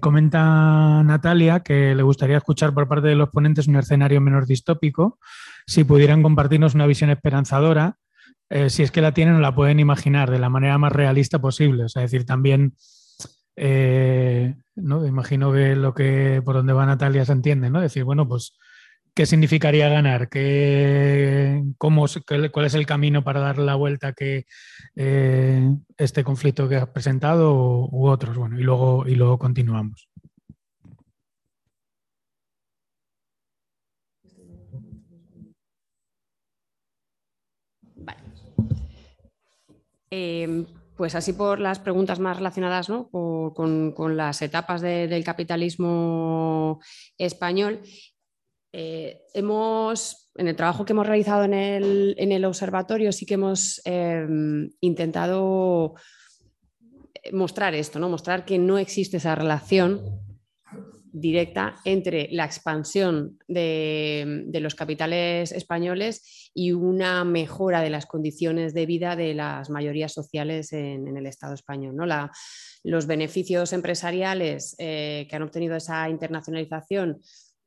comenta Natalia que le gustaría escuchar por parte de los ponentes un escenario menos distópico si pudieran compartirnos una visión esperanzadora, eh, si es que la tienen la pueden imaginar de la manera más realista posible. O sea, decir, también, eh, ¿no? imagino que lo que por donde va Natalia se entiende, ¿no? Decir, bueno, pues, ¿qué significaría ganar? ¿Qué, cómo, ¿Cuál es el camino para dar la vuelta que eh, este conflicto que has presentado u, otros? Bueno, y luego, y luego continuamos. Em, pues así por las preguntas más relacionadas con, las etapas del capitalismo español, eh, hemos, en el trabajo que hemos realizado en el, observatorio, sí que hemos em, intentado mostrar esto, ¿no? mostrar que no existe esa relación directa entre la expansión de, los capitales españoles y una mejora de las condiciones de vida de las mayorías sociales en, el Estado español. ¿no? los beneficios empresariales eh, que han obtenido esa internacionalización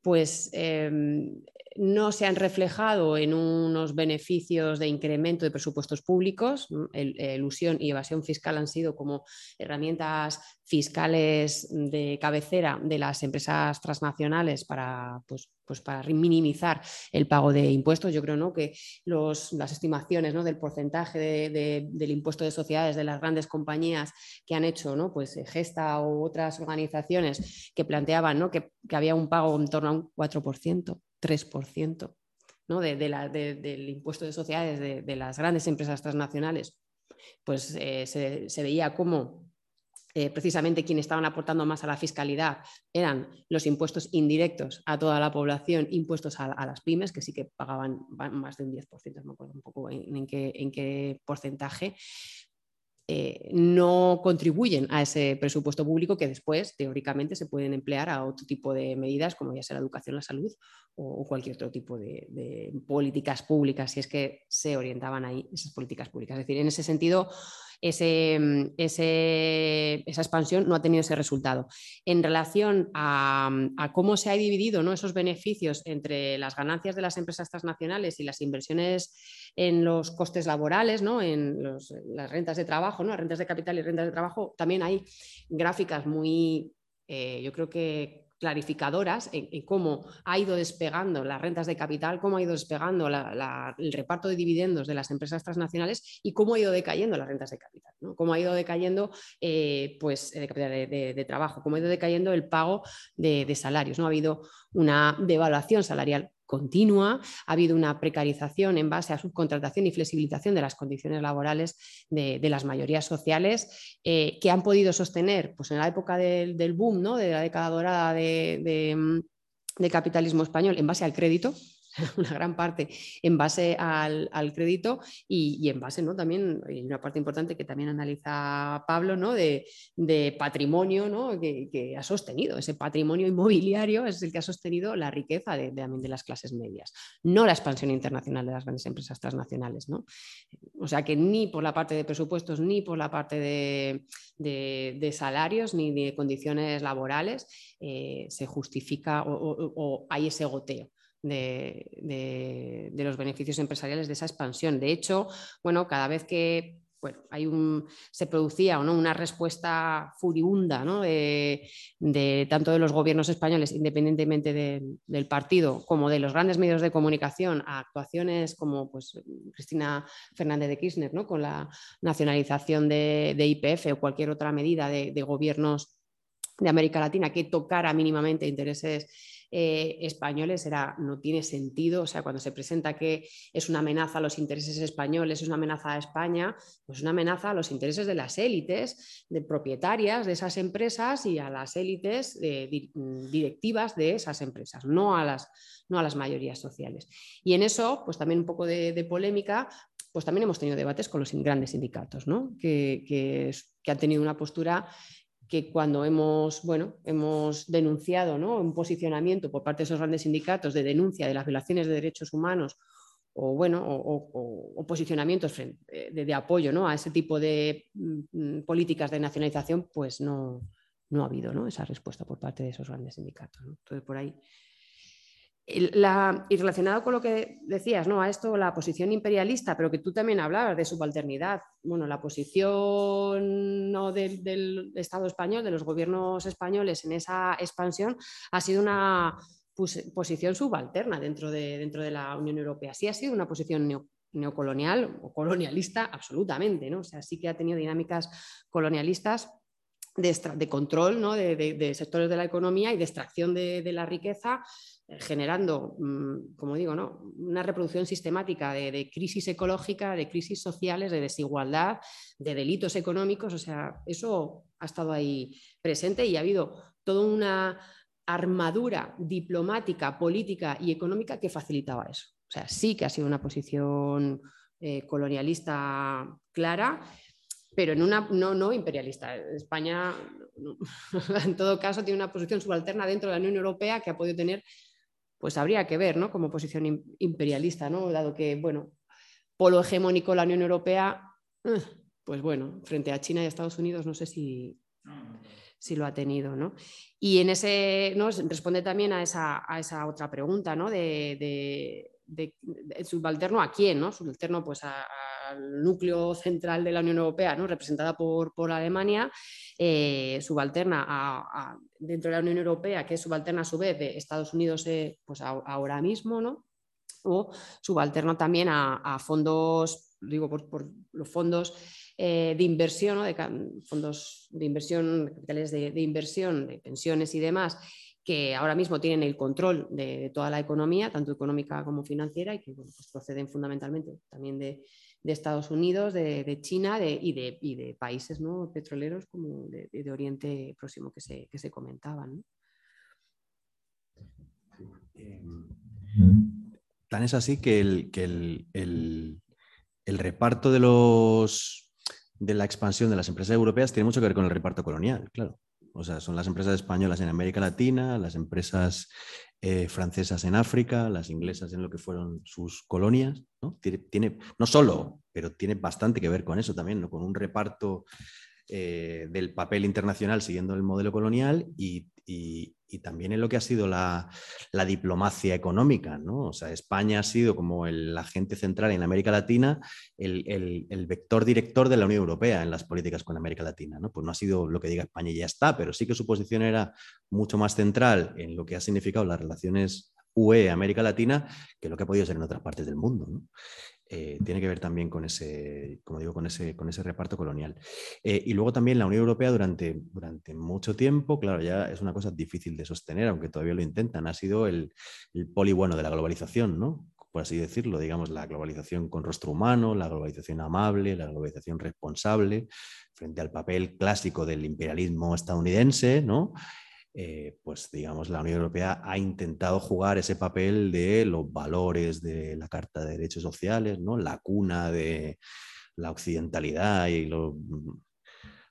pues em, no se han reflejado en unos beneficios de incremento de presupuestos públicos. elusión y evasión fiscal han sido como herramientas fiscales de cabecera de las empresas transnacionales para, pues, pues para minimizar el pago de impuestos. Yo creo ¿no? que las estimaciones ¿no? del porcentaje del impuesto de sociedades de las grandes compañías que han hecho ¿no? pues, Gesta u otras organizaciones que planteaban que, que había un pago en torno a un 4%. 3% ¿no? de, del impuesto de sociedades de, las grandes empresas transnacionales, pues eh, se, veía como eh, precisamente quienes estaban aportando más a la fiscalidad eran los impuestos indirectos a toda la población, impuestos a, las pymes, que sí que pagaban más de un 10%, no me acuerdo un poco en, qué, en qué porcentaje, eh, no contribuyen a ese presupuesto público que después, teóricamente, se pueden emplear a otro tipo de medidas, como ya sea la educación, la salud o, cualquier otro tipo de, políticas públicas, si es que se orientaban ahí esas políticas públicas. Es decir, en ese sentido, ese, esa expansión no ha tenido ese resultado. En relación a, cómo se ha dividido ¿no? esos beneficios entre las ganancias de las empresas transnacionales y las inversiones en los costes laborales, ¿no? en las rentas de trabajo, ¿no? rentas de capital y rentas de trabajo, también hay gráficas muy, eh, yo creo que clarificadoras en, cómo ha ido despegando las rentas de capital, cómo ha ido despegando el reparto de dividendos de las empresas transnacionales y cómo ha ido decayendo las rentas de capital, cómo ha ido decayendo eh, pues, de, de, trabajo, cómo ha ido decayendo el pago de, salarios. ¿no? Ha habido una devaluación salarial continua, ha habido una precarización en base a subcontratación y flexibilización de las condiciones laborales de, las mayorías sociales eh, que han podido sostener pues en la época del, boom, ¿no? de la década dorada de, del capitalismo español en base al crédito, una gran parte en base al, crédito y, en base también, y una parte importante que también analiza Pablo, ¿no? de, patrimonio ¿no? que, ha sostenido. Ese patrimonio inmobiliario es el que ha sostenido la riqueza de, de, las clases medias, no la expansión internacional de las grandes empresas transnacionales. ¿no? O sea que ni por la parte de presupuestos, ni por la parte de, salarios, ni de condiciones laborales eh, se justifica o hay ese goteo de, los beneficios empresariales de esa expansión. De hecho, bueno, cada vez que bueno, hay un, se producía ¿no? una respuesta furibunda de, tanto de los gobiernos españoles, independientemente del partido, como de los grandes medios de comunicación, a actuaciones como pues, Cristina Fernández de Kirchner, ¿no? con la nacionalización de, IPF o cualquier otra medida de, de gobiernos de América Latina que tocara mínimamente intereses eh, españoles era, no tiene sentido, o sea, cuando se presenta que es una amenaza a los intereses españoles, es una amenaza a España, pues es una amenaza a los intereses de las élites, de propietarias de esas empresas y a las élites mm, directivas de esas empresas, no a, las, no a las mayorías sociales. Y en eso, pues también un poco de, polémica, pues también hemos tenido debates con los grandes sindicatos, ¿no? que, que, han tenido una postura que cuando hemos, bueno, hemos denunciado ¿no? un posicionamiento por parte de esos grandes sindicatos de denuncia de las violaciones de derechos humanos o, bueno, o, posicionamientos eh, de, apoyo ¿no? a ese tipo de mm, políticas de nacionalización, pues no, no ha habido ¿no? esa respuesta por parte de esos grandes sindicatos. Entonces, por ahí y relacionado con lo que decías, ¿no? A esto, la posición imperialista, pero que tú también hablabas de subalternidad. Bueno, la posición ¿no? del, Estado español, de los gobiernos españoles en esa expansión, ha sido una posición subalterna dentro de, dentro de la Unión Europea. Sí ha sido una posición neocolonial o colonialista, absolutamente, ¿no? O sea, sí que ha tenido dinámicas colonialistas de, control de, sectores de la economía y de extracción de, la riqueza, eh, generando, mm, como digo, ¿no? una reproducción sistemática de, crisis ecológica, de crisis sociales, de desigualdad, de delitos económicos. O sea, eso ha estado ahí presente y ha habido toda una armadura diplomática, política y económica que facilitaba eso. O sea, sí que ha sido una posición eh, colonialista clara pero en una no, no imperialista. España, en todo caso, tiene una posición subalterna dentro de la Unión Europea que ha podido tener, pues habría que ver, ¿no? Como posición imperialista, ¿no? Dado que, bueno, polo hegemónico la Unión Europea, eh, pues bueno, frente a China y Estados Unidos, no sé si, si lo ha tenido, ¿no? Y en ese, ¿no? Responde también a esa, a esa otra pregunta, ¿no? De, subalterno a quién, ¿no? Subalterno pues a al núcleo central de la Unión Europea, ¿no? representada por, por Alemania, eh, subalterna dentro de la Unión Europea, que es subalterna a su vez de Estados Unidos eh, pues ahora mismo, ¿no? o subalterno también a, fondos, digo, por, los fondos eh, de inversión, de fondos de inversión, capitales de, inversión, de pensiones y demás, que ahora mismo tienen el control de, toda la economía, tanto económica como financiera, y que pues proceden fundamentalmente también de, de Estados Unidos, de, China y, de, países ¿no? petroleros como de, Oriente Próximo que se, comentaban. Tan es así que, el, el, reparto de los de la expansión de las empresas europeas tiene mucho que ver con el reparto colonial, claro. O sea, son las empresas españolas en América Latina, las empresas eh, francesas en África, las inglesas en lo que fueron sus colonias. ¿no? Tiene, no solo, pero tiene bastante que ver con eso también, ¿no? con un reparto eh, del papel internacional siguiendo el modelo colonial y, y también en lo que ha sido la, diplomacia económica. ¿no? O sea, España ha sido como el agente central en América Latina, el, vector director de la Unión Europea en las políticas con América Latina. ¿no? Pues no ha sido lo que diga España y ya está, pero sí que su posición era mucho más central en lo que ha significado las relaciones UE-América Latina que lo que ha podido ser en otras partes del mundo. Eh, tiene que ver también con ese, como digo, con ese, con ese reparto colonial. Eh, y luego también la Unión Europea durante, durante mucho tiempo, claro, ya es una cosa difícil de sostener, aunque todavía lo intentan, ha sido el, el poli bueno de la globalización, ¿no? por así decirlo, digamos, la globalización con rostro humano, la globalización amable, la globalización responsable, frente al papel clásico del imperialismo estadounidense, ¿no? Eh, pues digamos, la Unión Europea ha intentado jugar ese papel de los valores de la Carta de Derechos Sociales, ¿no? la cuna de la occidentalidad y los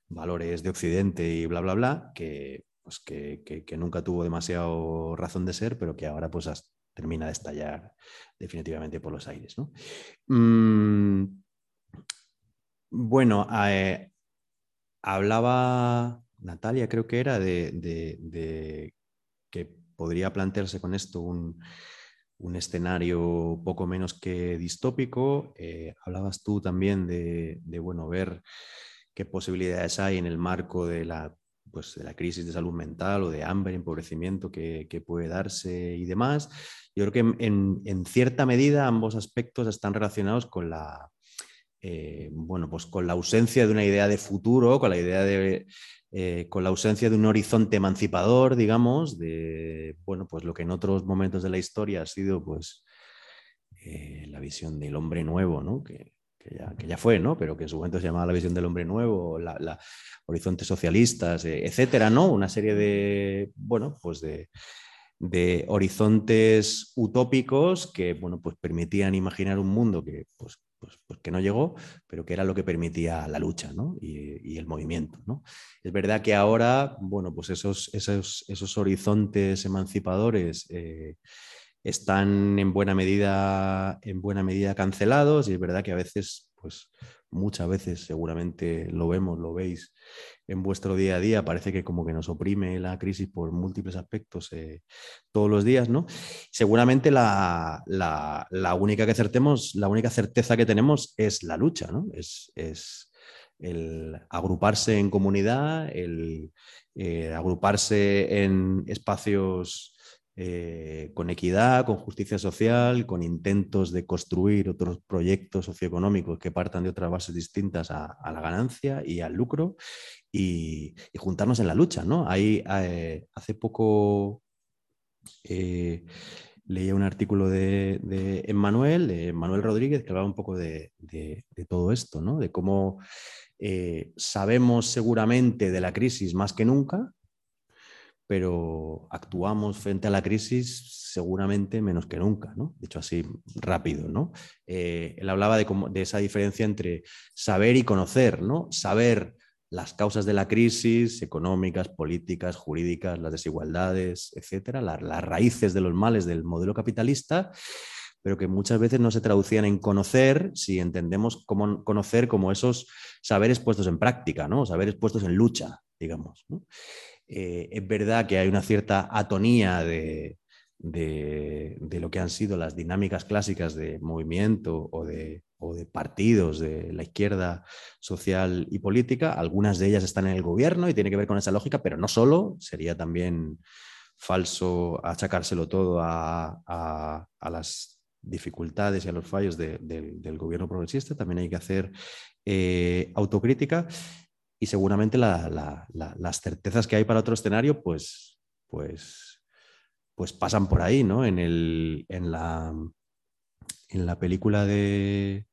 valores de Occidente y bla, bla, bla, que, pues que, nunca tuvo demasiado razón de ser, pero que ahora pues termina de estallar definitivamente por los aires. Mm, bueno, eh, hablaba Natalia creo que era, de, que podría plantearse con esto un, un escenario poco menos que distópico. hablabas tú también de, de, bueno, ver qué posibilidades hay en el marco de la pues, de la crisis de salud mental o de hambre, empobrecimiento que, puede darse y demás. Yo creo que en, cierta medida ambos aspectos están relacionados con la, eh, bueno, pues con la ausencia de una idea de futuro, con la idea de, eh, con la ausencia de un horizonte emancipador, digamos, de, bueno, pues lo que en otros momentos de la historia ha sido, pues, eh, la visión del hombre nuevo, ¿no? Que, que ya, fue, ¿no? Pero que en su momento se llamaba la visión del hombre nuevo, la, horizontes socialistas, eh, etcétera, ¿no? Una serie de, bueno, pues de, horizontes utópicos que, bueno, pues permitían imaginar un mundo que, pues, pues, pues, que no llegó, pero que era lo que permitía la lucha ¿no? y, el movimiento. ¿no? Es verdad que ahora, bueno, pues esos, esos, esos horizontes emancipadores eh, están en buena medida, en buena medida cancelados y es verdad que a veces, pues muchas veces seguramente lo vemos, lo veis en vuestro día a día, parece que como que nos oprime la crisis por múltiples aspectos eh, todos los días, ¿no? Seguramente la, única que acertemos, la única certeza que tenemos es la lucha, ¿no? Es, el agruparse en comunidad, el eh, agruparse en espacios eh, con equidad, con justicia social, con intentos de construir otros proyectos socioeconómicos que partan de otras bases distintas a, la ganancia y al lucro y, juntarnos en la lucha. ¿no? Ahí, eh, hace poco eh, leía un artículo de, Emmanuel, de Manuel Rodríguez, que hablaba un poco de, todo esto, ¿no? de cómo sabemos seguramente de la crisis más que nunca, pero actuamos frente a la crisis seguramente menos que nunca, ¿no? Dicho así, rápido, ¿no? Eh, él hablaba de, de, esa diferencia entre saber y conocer, ¿no? Saber las causas de la crisis económicas, políticas, jurídicas, las desigualdades, etcétera, las raíces de los males del modelo capitalista, pero que muchas veces no se traducían en conocer si entendemos cómo conocer como esos saberes puestos en práctica, ¿no? Saberes puestos en lucha, digamos. Eh, es verdad que hay una cierta atonía de, lo que han sido las dinámicas clásicas de movimiento o de, partidos de la izquierda social y política. Algunas de ellas están en el gobierno y tiene que ver con esa lógica, pero no solo, sería también falso achacárselo todo a, las dificultades y a los fallos del gobierno progresista, también hay que hacer eh, autocrítica y seguramente las certezas que hay para otro escenario, pues, pues, pues pasan por ahí, ¿no? En, el, en, la, en la película de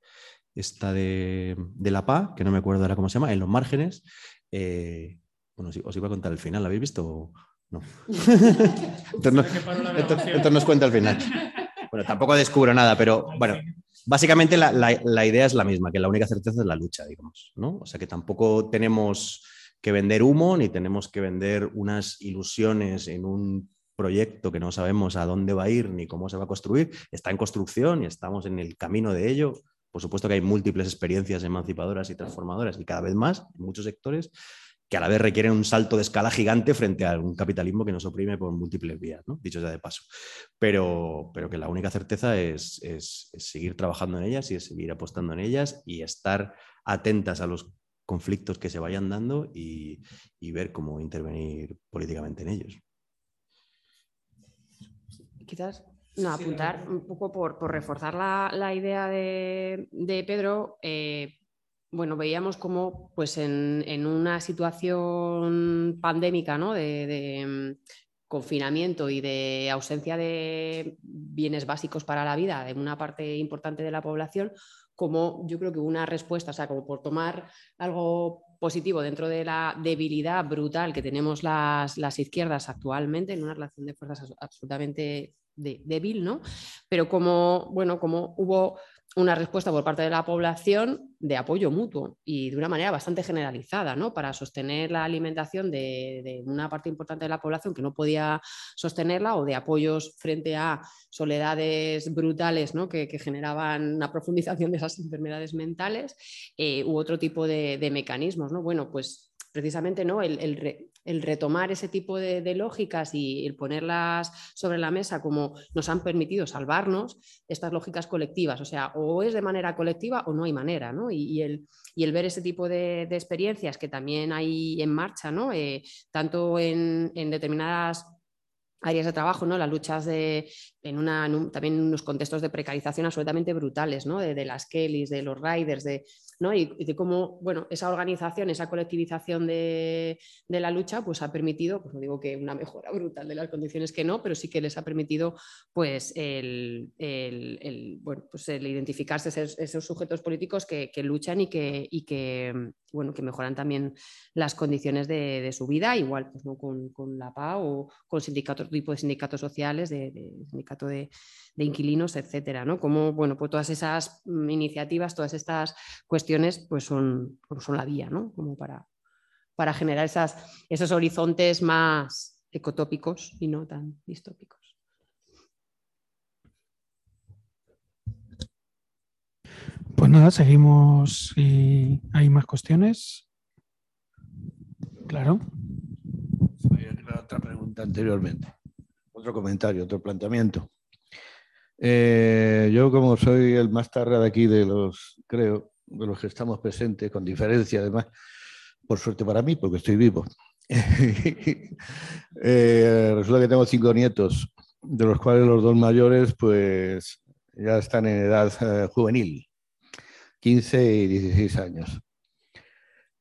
esta de, La PA, que no me acuerdo ahora cómo se llama, en los márgenes. Eh, bueno, os iba a contar el final, ¿lo habéis visto? No. entonces, no, entonces nos cuenta el final. Bueno, tampoco descubro nada, pero bueno, Básicamente la, idea es la misma, que la única certeza es la lucha, digamos, ¿no? O sea que tampoco tenemos que vender humo ni tenemos que vender unas ilusiones en un proyecto que no sabemos a dónde va a ir ni cómo se va a construir. Está en construcción y estamos en el camino de ello. Por supuesto que hay múltiples experiencias emancipadoras y transformadoras y cada vez más en muchos sectores, que a la vez requieren un salto de escala gigante frente a un capitalismo que nos oprime por múltiples vías, ¿no? dicho sea de paso. Pero, pero que la única certeza es, seguir trabajando en ellas y es seguir apostando en ellas y estar atentas a los conflictos que se vayan dando y, ver cómo intervenir políticamente en ellos. Quizás no, apuntar un poco por, reforzar la, idea de, Pedro. Eh, bueno, veíamos como pues en, una situación pandémica ¿no? de, mm, confinamiento y de ausencia de bienes básicos para la vida de una parte importante de la población, como yo creo que una respuesta, o sea, como por tomar algo positivo dentro de la debilidad brutal que tenemos las, las izquierdas actualmente, en una relación de fuerzas absolutamente débil, ¿no? Pero como, bueno, como hubo una respuesta por parte de la población de apoyo mutuo y de una manera bastante generalizada, ¿no? Para sostener la alimentación de, una parte importante de la población que no podía sostenerla o de apoyos frente a soledades brutales, ¿no? Que, generaban una profundización de esas enfermedades mentales eh, u otro tipo de, de mecanismos, ¿no? Bueno, pues precisamente ¿no? el, el, retomar ese tipo de, lógicas y el ponerlas sobre la mesa como nos han permitido salvarnos, estas lógicas colectivas. O sea, o es de manera colectiva o no hay manera. ¿no? Y, el, y, el, ver ese tipo de, experiencias que también hay en marcha, ¿no? Eh, tanto en, determinadas áreas de trabajo, ¿no? Las luchas de, en, una, también en unos contextos de precarización absolutamente brutales, ¿no? De, las Kellys, de los riders, de, ¿no? y, de cómo, bueno, esa organización, esa colectivización de, la lucha, pues ha permitido, pues no digo que una mejora brutal de las condiciones que no, pero sí que les ha permitido, pues, el, bueno, pues el identificarse esos, sujetos políticos que, luchan y que, y que, bueno, que mejoran también las condiciones de, su vida, igual pues, ¿no? con, con la PA o con sindicatos tipo de sindicatos sociales, de, sindicato de, inquilinos, etcétera, ¿no? Como, bueno, pues todas esas mm, iniciativas, todas estas cuestiones, pues son, pues son la vía, ¿no? Como para, para generar esas, esos horizontes más ecotópicos y no tan distópicos. Pues nada, seguimos y hay más cuestiones. Claro. Otra pregunta anteriormente otro comentario, otro planteamiento. Eh, yo como soy el más tarde de aquí de los, creo, de los que estamos presentes, con diferencia además, por suerte para mí, porque estoy vivo. Eh, resulta que tengo cinco nietos, de los cuales los dos mayores pues ya están en edad eh, juvenil, 15 y 16 años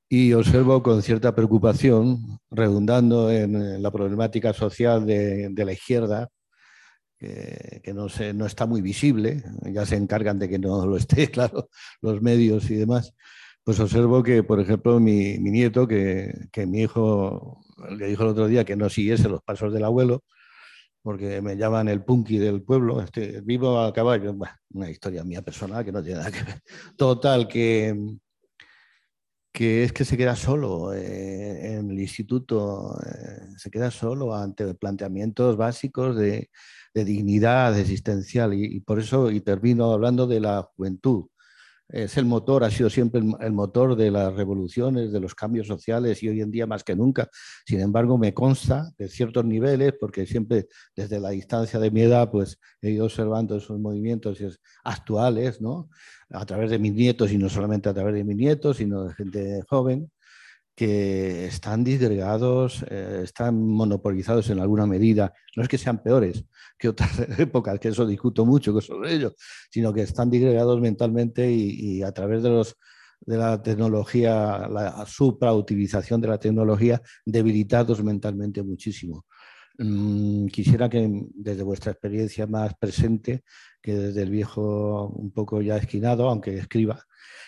y observo con cierta preocupación, redundando en la problemática social de, la izquierda, que, no, se, no, está muy visible, ya se encargan de que no lo esté, claro, los medios y demás, pues observo que, por ejemplo, mi, nieto, que, mi hijo le dijo el otro día que no siguiese los pasos del abuelo, porque me llaman el punky del pueblo, este, vivo a caballo, una historia mía personal que no tiene nada que ver. Total, que, que es que se queda solo eh, en el instituto, eh, se queda solo ante planteamientos básicos de, dignidad existencial y, por eso y termino hablando de la juventud. Es el motor, ha sido siempre el, motor de las revoluciones, de los cambios sociales y hoy en día más que nunca. Sin embargo, me consta de ciertos niveles, porque siempre desde la distancia de mi edad, pues he ido observando esos movimientos actuales, ¿no? a través de mis nietos y no solamente a través de mis nietos, sino de gente joven que están disgregados, eh, están monopolizados en alguna medida. No es que sean peores que otras épocas, que eso discuto mucho sobre ellos, sino que están disgregados mentalmente y, a través de, los, de la tecnología, la suprautilización de la tecnología, debilitados mentalmente muchísimo. Mm, quisiera que desde vuestra experiencia más presente, que desde el viejo un poco ya esquinado, aunque escriba,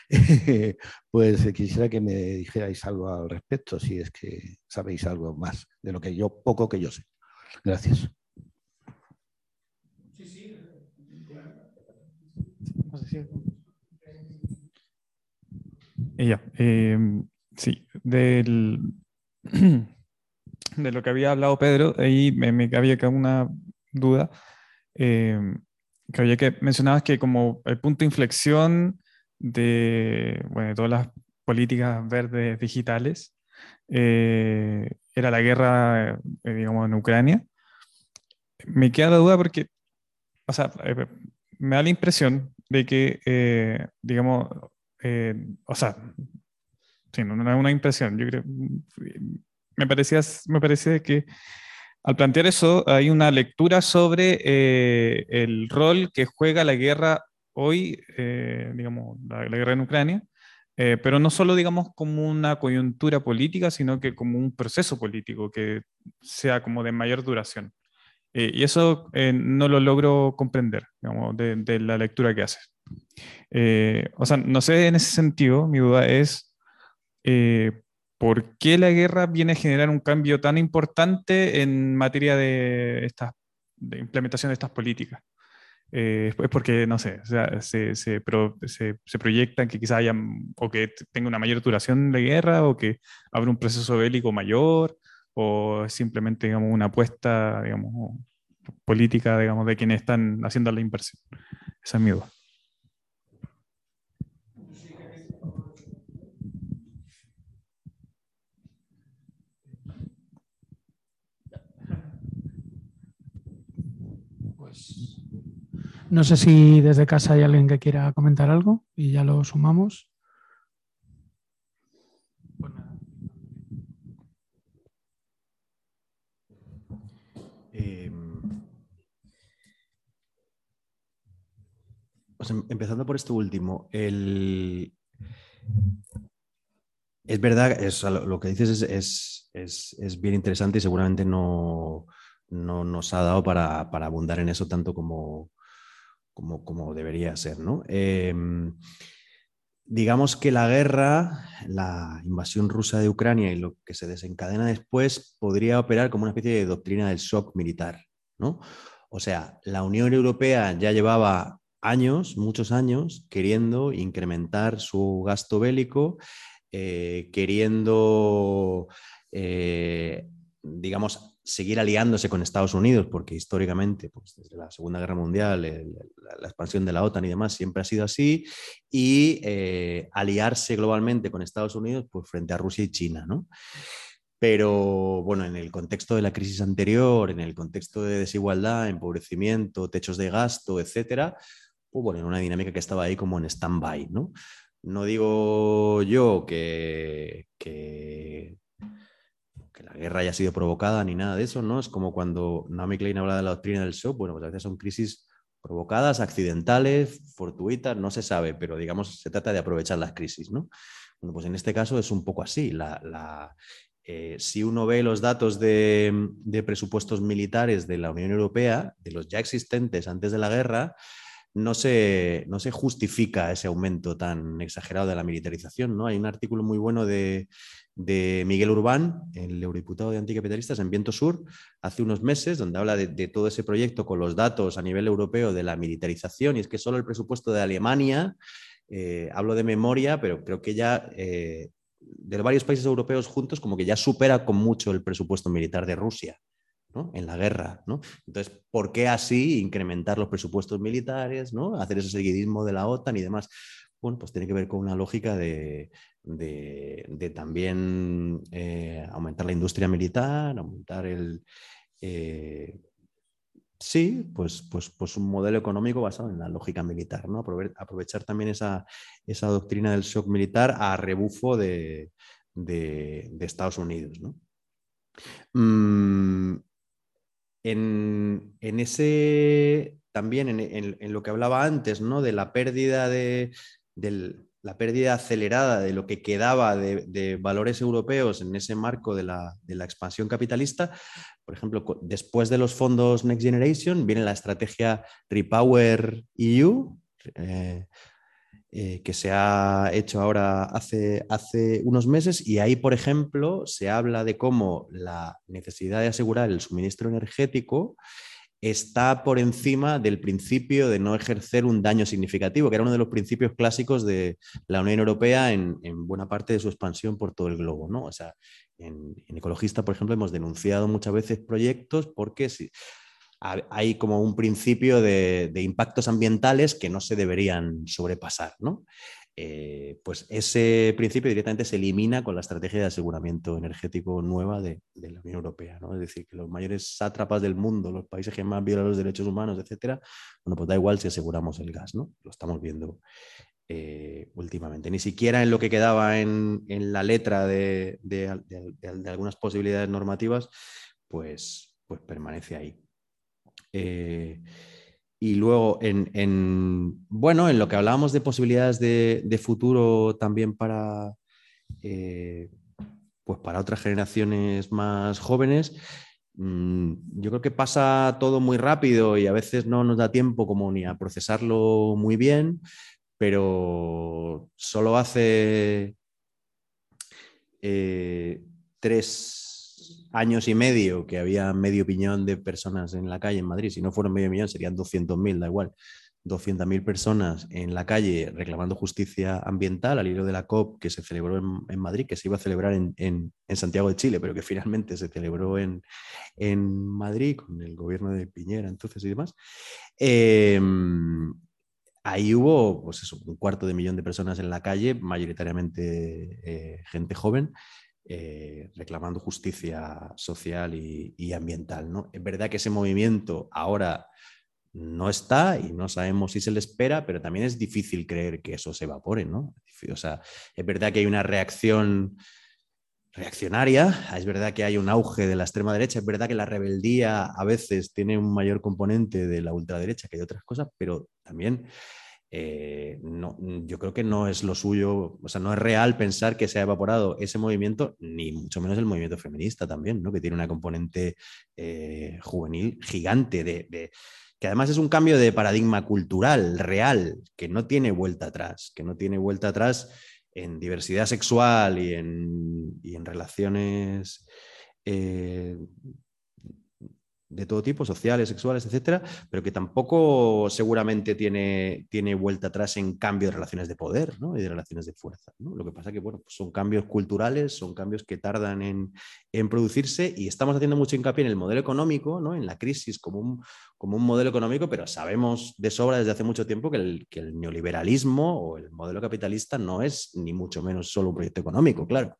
pues quisiera que me dijerais algo al respecto, si es que sabéis algo más de lo que yo, poco que yo sé. Gracias. Sí, sí. Ella, eh, sí, del de lo que había hablado Pedro, ahí me, me había quedado una duda, eh, que había que mencionabas que como el punto de inflexión de, bueno, todas las políticas verdes digitales eh, era la guerra, eh, digamos, en Ucrania. Me queda la duda porque, o sea, me da la impresión de que, digamos, o sea, sí, no, no, es una impresión, yo creo, me parecía, me parecía que al plantear eso hay una lectura sobre eh, el rol que juega la guerra hoy, eh, digamos, la, guerra en Ucrania, eh, pero no solo, digamos, como una coyuntura política, sino que como un proceso político que sea como de mayor duración. y eso no lo logro comprender, digamos, de, la lectura que haces. o sea, no sé en ese sentido, mi duda es ¿por qué la guerra viene a generar un cambio tan importante en materia de, esta, de implementación de estas políticas? Eh, es porque, no sé, se, se, proyectan que quizás haya o que tenga una mayor duración de guerra o que habrá un proceso bélico mayor o simplemente, digamos, una apuesta, digamos, política, digamos, de quienes están haciendo la inversión. Esa es mi duda. No sé si desde casa hay alguien que quiera comentar algo y ya lo sumamos. Pues em, em, empezando por esto último, el, es verdad, es, lo que dices es, bien interesante y seguramente no, nos ha dado para, abundar en eso tanto como, como, debería ser. ¿no? Em, digamos que la guerra, la invasión rusa de Ucrania y lo que se desencadena después podría operar como una especie de doctrina del shock militar. ¿no? O sea, la Unión Europea ya llevaba años, muchos años, queriendo incrementar su gasto bélico eh, queriendo, eh, digamos, seguir aliándose con Estados Unidos, porque históricamente, pues, desde la Segunda Guerra Mundial, la, expansión de la OTAN y demás siempre ha sido así, y eh, aliarse globalmente con Estados Unidos pues, frente a Rusia y China, ¿no? Pero bueno, en el contexto de la crisis anterior, en el contexto de desigualdad, empobrecimiento, techos de gasto, etcétera, pues bueno, en una dinámica que estaba ahí como en stand-by, ¿no? No digo yo que, que, la guerra haya sido provocada ni nada de eso, ¿no? Es como cuando Naomi Klein habla de la doctrina del shock, bueno, pues a veces son crisis provocadas, accidentales, fortuitas, no se sabe, pero digamos, se trata de aprovechar las crisis, ¿no? Bueno, pues en este caso es un poco así. Eh, si uno ve los datos de, de presupuestos militares de la Unión Europea, de los ya existentes antes de la guerra, no se, no se justifica ese aumento tan exagerado de la militarización. ¿no? Hay un artículo muy bueno de, Miguel Urbán, el eurodiputado de Anticapitalistas en Viento Sur, hace unos meses, donde habla de, todo ese proyecto con los datos a nivel europeo de la militarización, y es que solo el presupuesto de Alemania, eh, hablo de memoria, pero creo que ya eh, de varios países europeos juntos, como que ya supera con mucho el presupuesto militar de Rusia en la guerra. ¿no? Entonces, ¿por qué así incrementar los presupuestos militares, ¿no? hacer ese seguidismo de la OTAN y demás? Bueno, pues tiene que ver con una lógica de, también eh, aumentar la industria militar, aumentar el... Eh, sí, pues, pues, pues un modelo económico basado en la lógica militar, ¿no? aprovechar también esa, doctrina del shock militar a rebufo de, Estados Unidos. ¿no? Mm, en, ese también en, lo que hablaba antes, ¿no? De la pérdida de, la pérdida acelerada de lo que quedaba de, valores europeos en ese marco de la, expansión capitalista. Por ejemplo, después de los fondos Next Generation viene la estrategia Repower EU, eh, eh, que se ha hecho ahora hace, hace unos meses y ahí, por ejemplo, se habla de cómo la necesidad de asegurar el suministro energético está por encima del principio de no ejercer un daño significativo, que era uno de los principios clásicos de la Unión Europea en, buena parte de su expansión por todo el globo. ¿no? O sea, en, Ecologista, por ejemplo, hemos denunciado muchas veces proyectos porque hay como un principio de, impactos ambientales que no se deberían sobrepasar. ¿no? Eh, pues ese principio directamente se elimina con la estrategia de aseguramiento energético nueva de, la Unión Europea. ¿no? Es decir, que los mayores sátrapas del mundo, los países que más violan los derechos humanos, etcétera, bueno, pues da igual si aseguramos el gas, ¿no? Lo estamos viendo eh, últimamente. Ni siquiera en lo que quedaba en, la letra de, algunas posibilidades normativas, pues, pues permanece ahí. Eh, y luego, en, bueno, en lo que hablábamos de posibilidades de, futuro también para, eh, pues para otras generaciones más jóvenes, mm, yo creo que pasa todo muy rápido y a veces no nos da tiempo como ni a procesarlo muy bien, pero solo hace eh, tres años y medio que había medio piñón de personas en la calle en Madrid, si no fueron medio millón serían 200.000, da igual, 200.000 personas en la calle reclamando justicia ambiental al hilo de la COP que se celebró en, Madrid, que se iba a celebrar en, Santiago de Chile, pero que finalmente se celebró en, Madrid con el gobierno de Piñera entonces y demás. Em, ahí hubo pues un cuarto de millón de personas en la calle, mayoritariamente eh, gente joven, eh, reclamando justicia social y, ambiental. ¿no? Es verdad que ese movimiento ahora no está y no sabemos si se le espera, pero también es difícil creer que eso se evapore, ¿no? O sea, es verdad que hay una reacción reaccionaria, es verdad que hay un auge de la extrema derecha, es verdad que la rebeldía a veces tiene un mayor componente de la ultraderecha que de otras cosas, pero también eh, no, yo creo que no es lo suyo, o sea, no es real pensar que se ha evaporado ese movimiento, ni mucho menos el movimiento feminista también, ¿no? que tiene una componente eh, juvenil gigante de que además es un cambio de paradigma cultural, real, que no tiene vuelta atrás, que no tiene vuelta atrás en diversidad sexual y en, y en relaciones eh, de todo tipo, sociales, sexuales, etcétera, pero que tampoco seguramente tiene, tiene vuelta atrás en cambio de relaciones de poder y de relaciones de fuerza. Lo que pasa que bueno, pues son cambios culturales, son cambios que tardan en, producirse y estamos haciendo mucho hincapié en el modelo económico, ¿no? en la crisis como un, como un modelo económico, pero sabemos de sobra desde hace mucho tiempo que el, que el neoliberalismo o el modelo capitalista no es ni mucho menos solo un proyecto económico, claro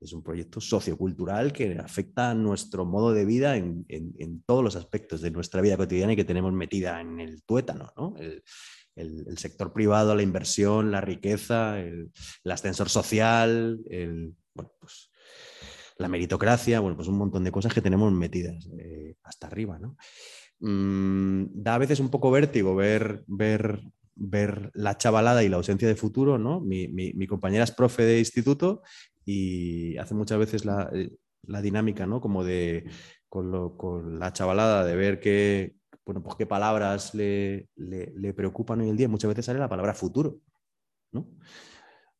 es un proyecto sociocultural que afecta a nuestro modo de vida en, todos los aspectos de nuestra vida cotidiana y que tenemos metida en el tuétano, ¿no? el, sector privado, la inversión, la riqueza, el, ascensor social, pues, la meritocracia, bueno, pues un montón de cosas que tenemos metidas eh, hasta arriba. ¿no? Mm, da a veces un poco vértigo ver, ver ver la chavalada y la ausencia de futuro, ¿no? Mi, mi, compañera es profe de instituto y hace muchas veces la, eh, dinámica, ¿no? Como de con, la chavalada de ver qué, bueno, pues qué palabras le, le, preocupan hoy en día. Muchas veces sale la palabra futuro, ¿no?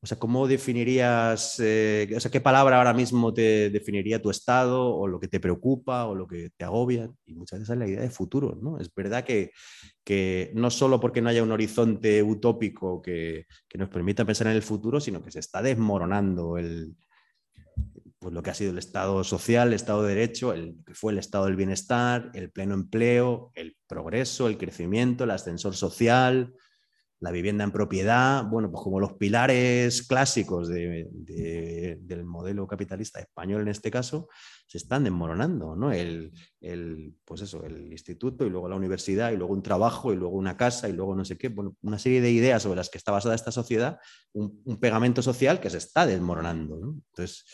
O sea, ¿cómo definirías, eh, o sea, qué palabra ahora mismo te definiría tu estado o lo que te preocupa o lo que te agobia? Y muchas veces es la idea de futuro, ¿no? Es verdad que, que no solo porque no haya un horizonte utópico que, que, nos permita pensar en el futuro, sino que se está desmoronando el, pues lo que ha sido el Estado social, el Estado de Derecho, el que fue el Estado del Bienestar, el pleno empleo, el progreso, el crecimiento, el ascensor social, la vivienda en propiedad, bueno, pues como los pilares clásicos del modelo capitalista español en este caso, se están desmoronando, ¿no? El, pues eso, el instituto y luego la universidad y luego un trabajo y luego una casa y luego no sé qué, bueno, una serie de ideas sobre las que está basada esta sociedad, un, pegamento social que se está desmoronando. Entonces,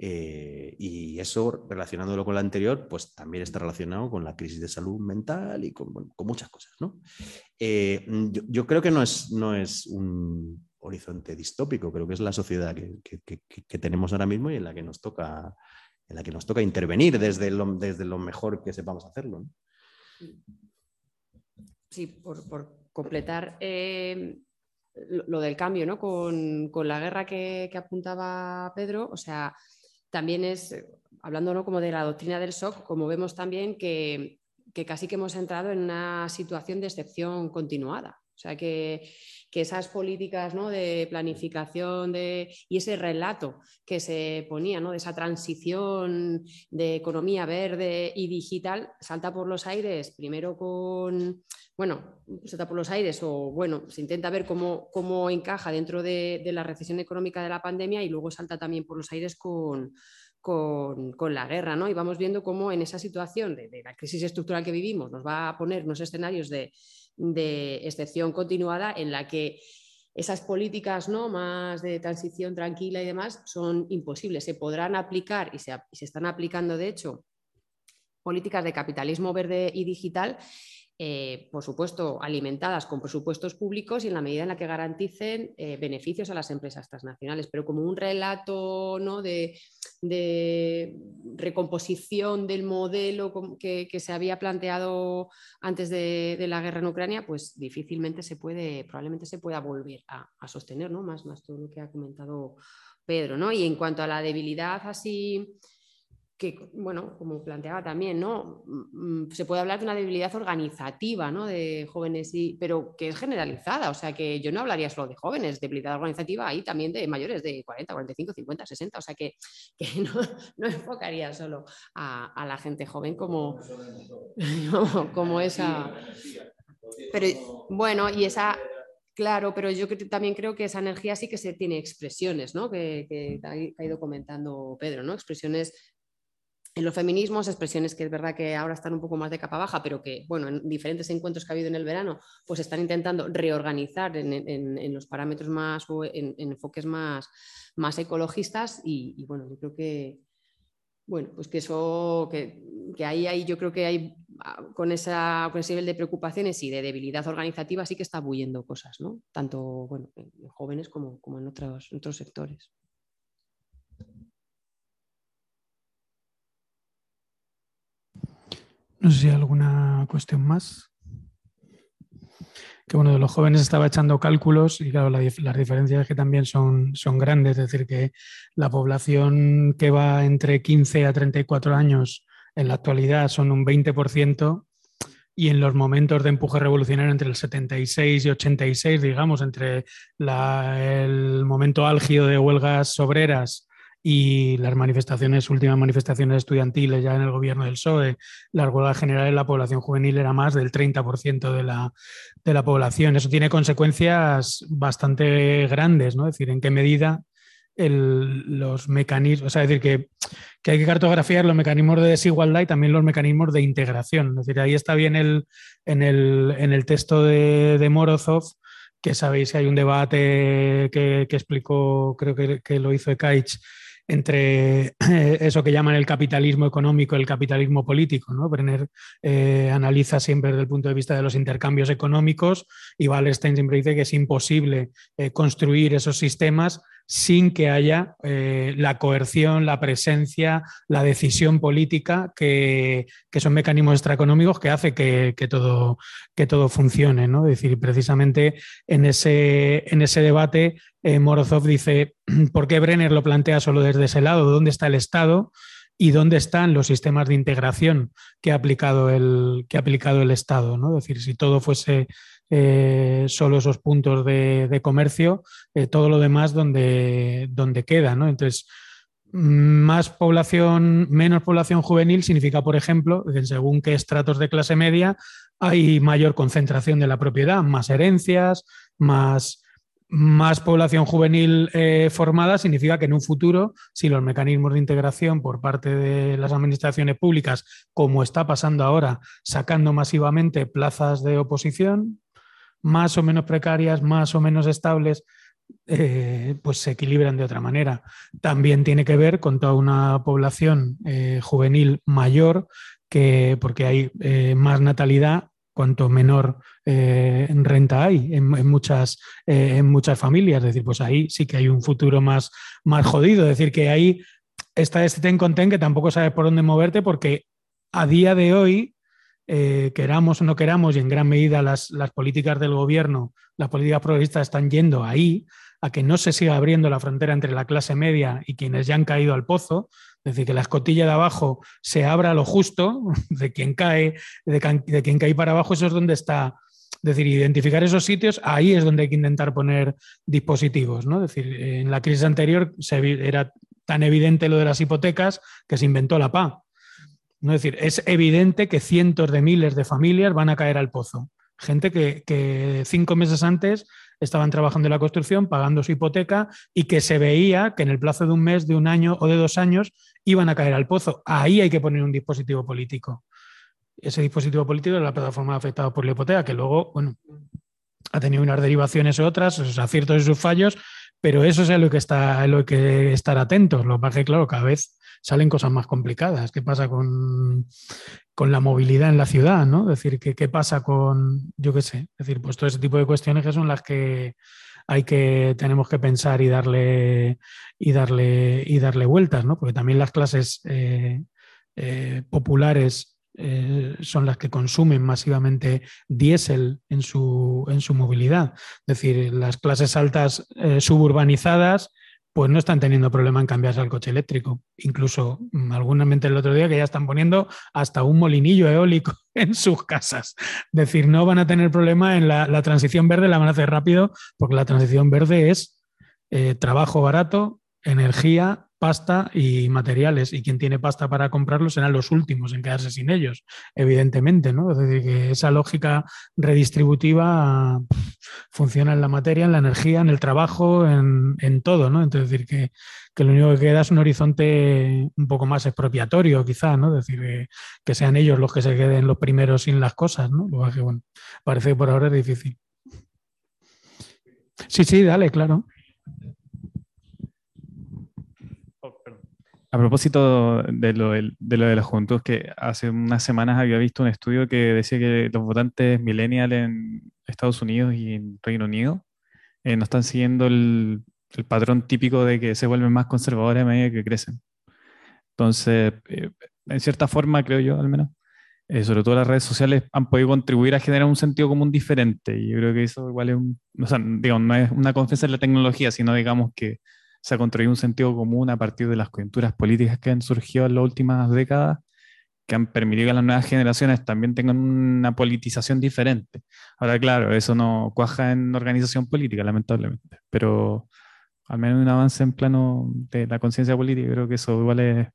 eh, y eso, relacionándolo con lo anterior, pues también está relacionado con la crisis de salud mental y con, muchas cosas. ¿no? Eh, yo, creo que no es, no es un horizonte distópico, creo que es la sociedad que, tenemos ahora mismo y en la que nos toca, en la que nos toca intervenir desde lo, desde lo mejor que sepamos hacerlo. Sí, por, completar. Eh, lo, del cambio, ¿no? Con, la guerra que, que, apuntaba Pedro, o sea, también es, eh, hablando ¿no? como de la doctrina del shock, como vemos también que, casi que hemos entrado en una situación de excepción continuada. O sea, que, esas políticas de planificación de, y ese relato que se ponía, ¿no? de esa transición de economía verde y digital, salta por los aires, primero con, bueno, salta por los aires o, bueno, se intenta ver cómo, cómo encaja dentro de, la recesión económica de la pandemia y luego salta también por los aires con, con, la guerra, ¿no? Y vamos viendo cómo en esa situación de, de, la crisis estructural que vivimos nos va a poner unos escenarios de, de excepción continuada en la que esas políticas ¿no? más de transición tranquila y demás son imposibles. Se podrán aplicar y se, y se están aplicando, de hecho, políticas de capitalismo verde y digital eh, por supuesto, alimentadas con presupuestos públicos y en la medida en la que garanticen eh, beneficios a las empresas transnacionales, pero como un relato ¿no? de, recomposición del modelo que, se había planteado antes de, la guerra en Ucrania, pues difícilmente se puede, probablemente se pueda volver a, sostener, ¿no? más, más todo lo que ha comentado Pedro. ¿no? Y en cuanto a la debilidad así que, bueno, como planteaba también, ¿no? Mm, mm, se puede hablar de una debilidad organizativa, ¿no? De jóvenes, y, pero que es generalizada, o sea que yo no hablaría solo de jóvenes, debilidad organizativa ahí también de mayores de 40, 45, 50, 60, o sea que, no, enfocaría solo a, la gente joven como, como esa... Pero bueno, y esa, Claro, pero yo también creo que esa energía sí que se tiene expresiones, ¿no? Que, que, ha ido comentando Pedro, ¿no? Expresiones en los feminismos, expresiones que es verdad que ahora están un poco más de capa baja, pero que, bueno, en diferentes encuentros que ha habido en el verano, pues están intentando reorganizar en, los parámetros más o en, enfoques más, más ecologistas y, bueno, yo creo que, bueno, pues que eso, que, que ahí, ahí yo creo que hay, ah, con, esa, con ese nivel de preocupaciones y de debilidad organizativa sí que está bulliendo cosas, ¿no? Tanto, bueno, en jóvenes como, como en, otros, en otros sectores. No sé si hay alguna cuestión más. Que bueno, de los jóvenes estaba echando cálculos y claro, las diferencias que también son, son grandes, es decir, que la población que va entre 15 a 34 años en la actualidad son un 20% y en los momentos de empuje revolucionario entre el 76 y 86, digamos, entre el momento álgido de huelgas obreras y las manifestaciones, últimas manifestaciones estudiantiles ya en el gobierno del PSOE, la huelga general en la población juvenil era más del 30% de la, de la población. Eso tiene consecuencias bastante grandes, ¿no? Es decir, en qué medida los mecanismos, o sea, es decir, que, que, hay que cartografiar los mecanismos de desigualdad y también los mecanismos de integración. Es decir, ahí está bien el, en, el, en el texto de, Morozov, que sabéis que hay un debate que, que explicó, creo que, que lo hizo Ekaich, entre eso que llaman el capitalismo económico y el capitalismo político. ¿no? Brenner eh, analiza siempre desde el punto de vista de los intercambios económicos y Wallerstein siempre dice que es imposible eh, construir esos sistemas sin que haya eh, la coerción, la presencia, la decisión política, que, son mecanismos extraeconómicos que hace que, todo, que todo funcione. ¿no? Decir, precisamente en ese, en ese debate, eh, Morozov dice, ¿por qué Brenner lo plantea solo desde ese lado? ¿Dónde está el Estado? y dónde están los sistemas de integración que ha aplicado el, que ha aplicado el Estado. ¿no? Es decir, si todo fuese eh, solo esos puntos de, comercio, eh, todo lo demás donde, donde queda. Entonces, más población, menos población juvenil significa, por ejemplo, que según qué estratos de clase media hay mayor concentración de la propiedad, más herencias, más, más población juvenil eh, formada significa que en un futuro, si los mecanismos de integración por parte de las administraciones públicas, como está pasando ahora, sacando masivamente plazas de oposición, más o menos precarias, más o menos estables, eh, pues se equilibran de otra manera. También tiene que ver con toda una población eh, juvenil mayor, que, porque hay eh, más natalidad cuanto menor renta hay en, muchas, en muchas familias. Es decir, pues ahí sí que hay un futuro más, más jodido. Es decir, que ahí está este ten con ten que tampoco sabes por dónde moverte porque a día de hoy eh, queramos o no queramos, y en gran medida las, políticas del gobierno, las políticas progresistas están yendo ahí, a que no se siga abriendo la frontera entre la clase media y quienes ya han caído al pozo, es decir, que la escotilla de abajo se abra lo justo de quien cae, de, quien cae para abajo, eso es donde está. Es decir, identificar esos sitios, ahí es donde hay que intentar poner dispositivos. ¿no? Es decir, en la crisis anterior era tan evidente lo de las hipotecas que se inventó la PA. ¿No? Es decir, es evidente que cientos de miles de familias van a caer al pozo. Gente que, cinco meses antes estaban trabajando en la construcción, pagando su hipoteca y que se veía que en el plazo de un mes, de un año o de dos años iban a caer al pozo. Ahí hay que poner un dispositivo político. Ese dispositivo político es la plataforma afectada por la hipoteca, que luego, bueno, ha tenido unas derivaciones u otras, sus aciertos y sus fallos, pero eso es lo que está, lo que estar atentos. Lo es que, claro, cada vez salen cosas más complicadas. ¿Qué pasa con, la movilidad en la ciudad? ¿no? Decir, ¿qué, ¿qué pasa con, yo qué sé? Decir, pues todo ese tipo de cuestiones que son las que hay que, tenemos que pensar y darle, y darle, y darle vueltas, ¿no? Porque también las clases eh, eh, populares eh, son las que consumen masivamente diésel en su, en su movilidad. Es decir, las clases altas suburbanizadas pues no están teniendo problema en cambiarse al coche eléctrico. Incluso mm, algunas el otro día que ya están poniendo hasta un molinillo eólico en sus casas. Es decir, no van a tener problema en la, transición verde, la van a hacer rápido, porque la transición verde es eh, trabajo barato, energía pasta y materiales, y quien tiene pasta para comprarlos serán los últimos en quedarse sin ellos, evidentemente, ¿no? Es decir, que esa lógica redistributiva funciona en la materia, en la energía, en el trabajo, en, todo, ¿no? Entonces, decir que, lo único que queda es un horizonte un poco más expropiatorio, quizá, ¿no? Es decir, que, sean ellos los que se queden los primeros sin las cosas, ¿no? Lo que, bueno, parece que por ahora es difícil. Sí, sí, dale, claro. A propósito de lo de, lo de la juventud, que hace unas semanas había visto un estudio que decía que los votantes millennials en Estados Unidos y en Reino Unido eh, no están siguiendo el, patrón típico de que se vuelven más conservadores a medida que crecen. Entonces, eh, en cierta forma, creo yo al menos, eh, sobre todo las redes sociales han podido contribuir a generar un sentido común diferente. Y yo creo que eso igual es un, no es una confianza en la tecnología, sino digamos que se ha construido un sentido común a partir de las coyunturas políticas que han surgido en las últimas décadas, que han permitido que las nuevas generaciones también tengan una politización diferente. Ahora, claro, eso no cuaja en organización política, lamentablemente, pero al menos un avance en plano de la conciencia política, creo que eso igual es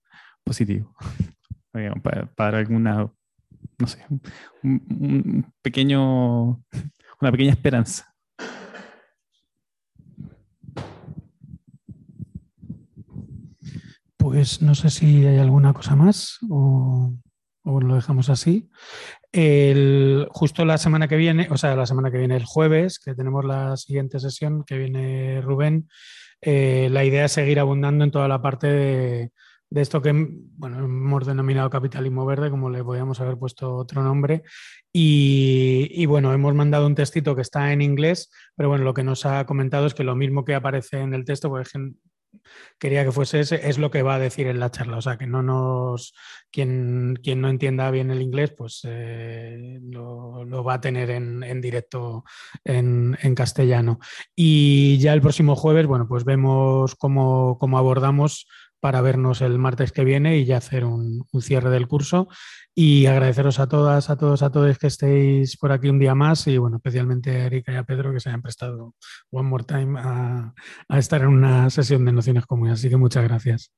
positivo. para, alguna, no sé, un pequeño, una pequeña esperanza. Pues no sé si hay alguna cosa más o, lo dejamos así. justo la semana que viene, o sea, la semana que viene, el jueves, que tenemos la siguiente sesión, que viene Rubén, eh, la idea es seguir abundando en toda la parte de, esto que bueno, hemos denominado capitalismo verde, como le podíamos haber puesto otro nombre. Y, bueno, hemos mandado un textito que está en inglés, pero bueno, lo que nos ha comentado es que lo mismo que aparece en el texto, pues quería que fuese ese, es lo que va a decir en la charla. O sea, que no nos. Quien, quien no entienda bien el inglés, pues eh, lo, va a tener en, directo en, castellano. Y ya el próximo jueves, bueno, pues vemos cómo, cómo abordamos para vernos el martes que viene y ya hacer un, cierre del curso. Y agradeceros a todas, a todos, a todos que estéis por aquí un día más y bueno, especialmente a Erika y a Pedro que se hayan prestado one more time a, a estar en una sesión de nociones comunes. Así que muchas gracias.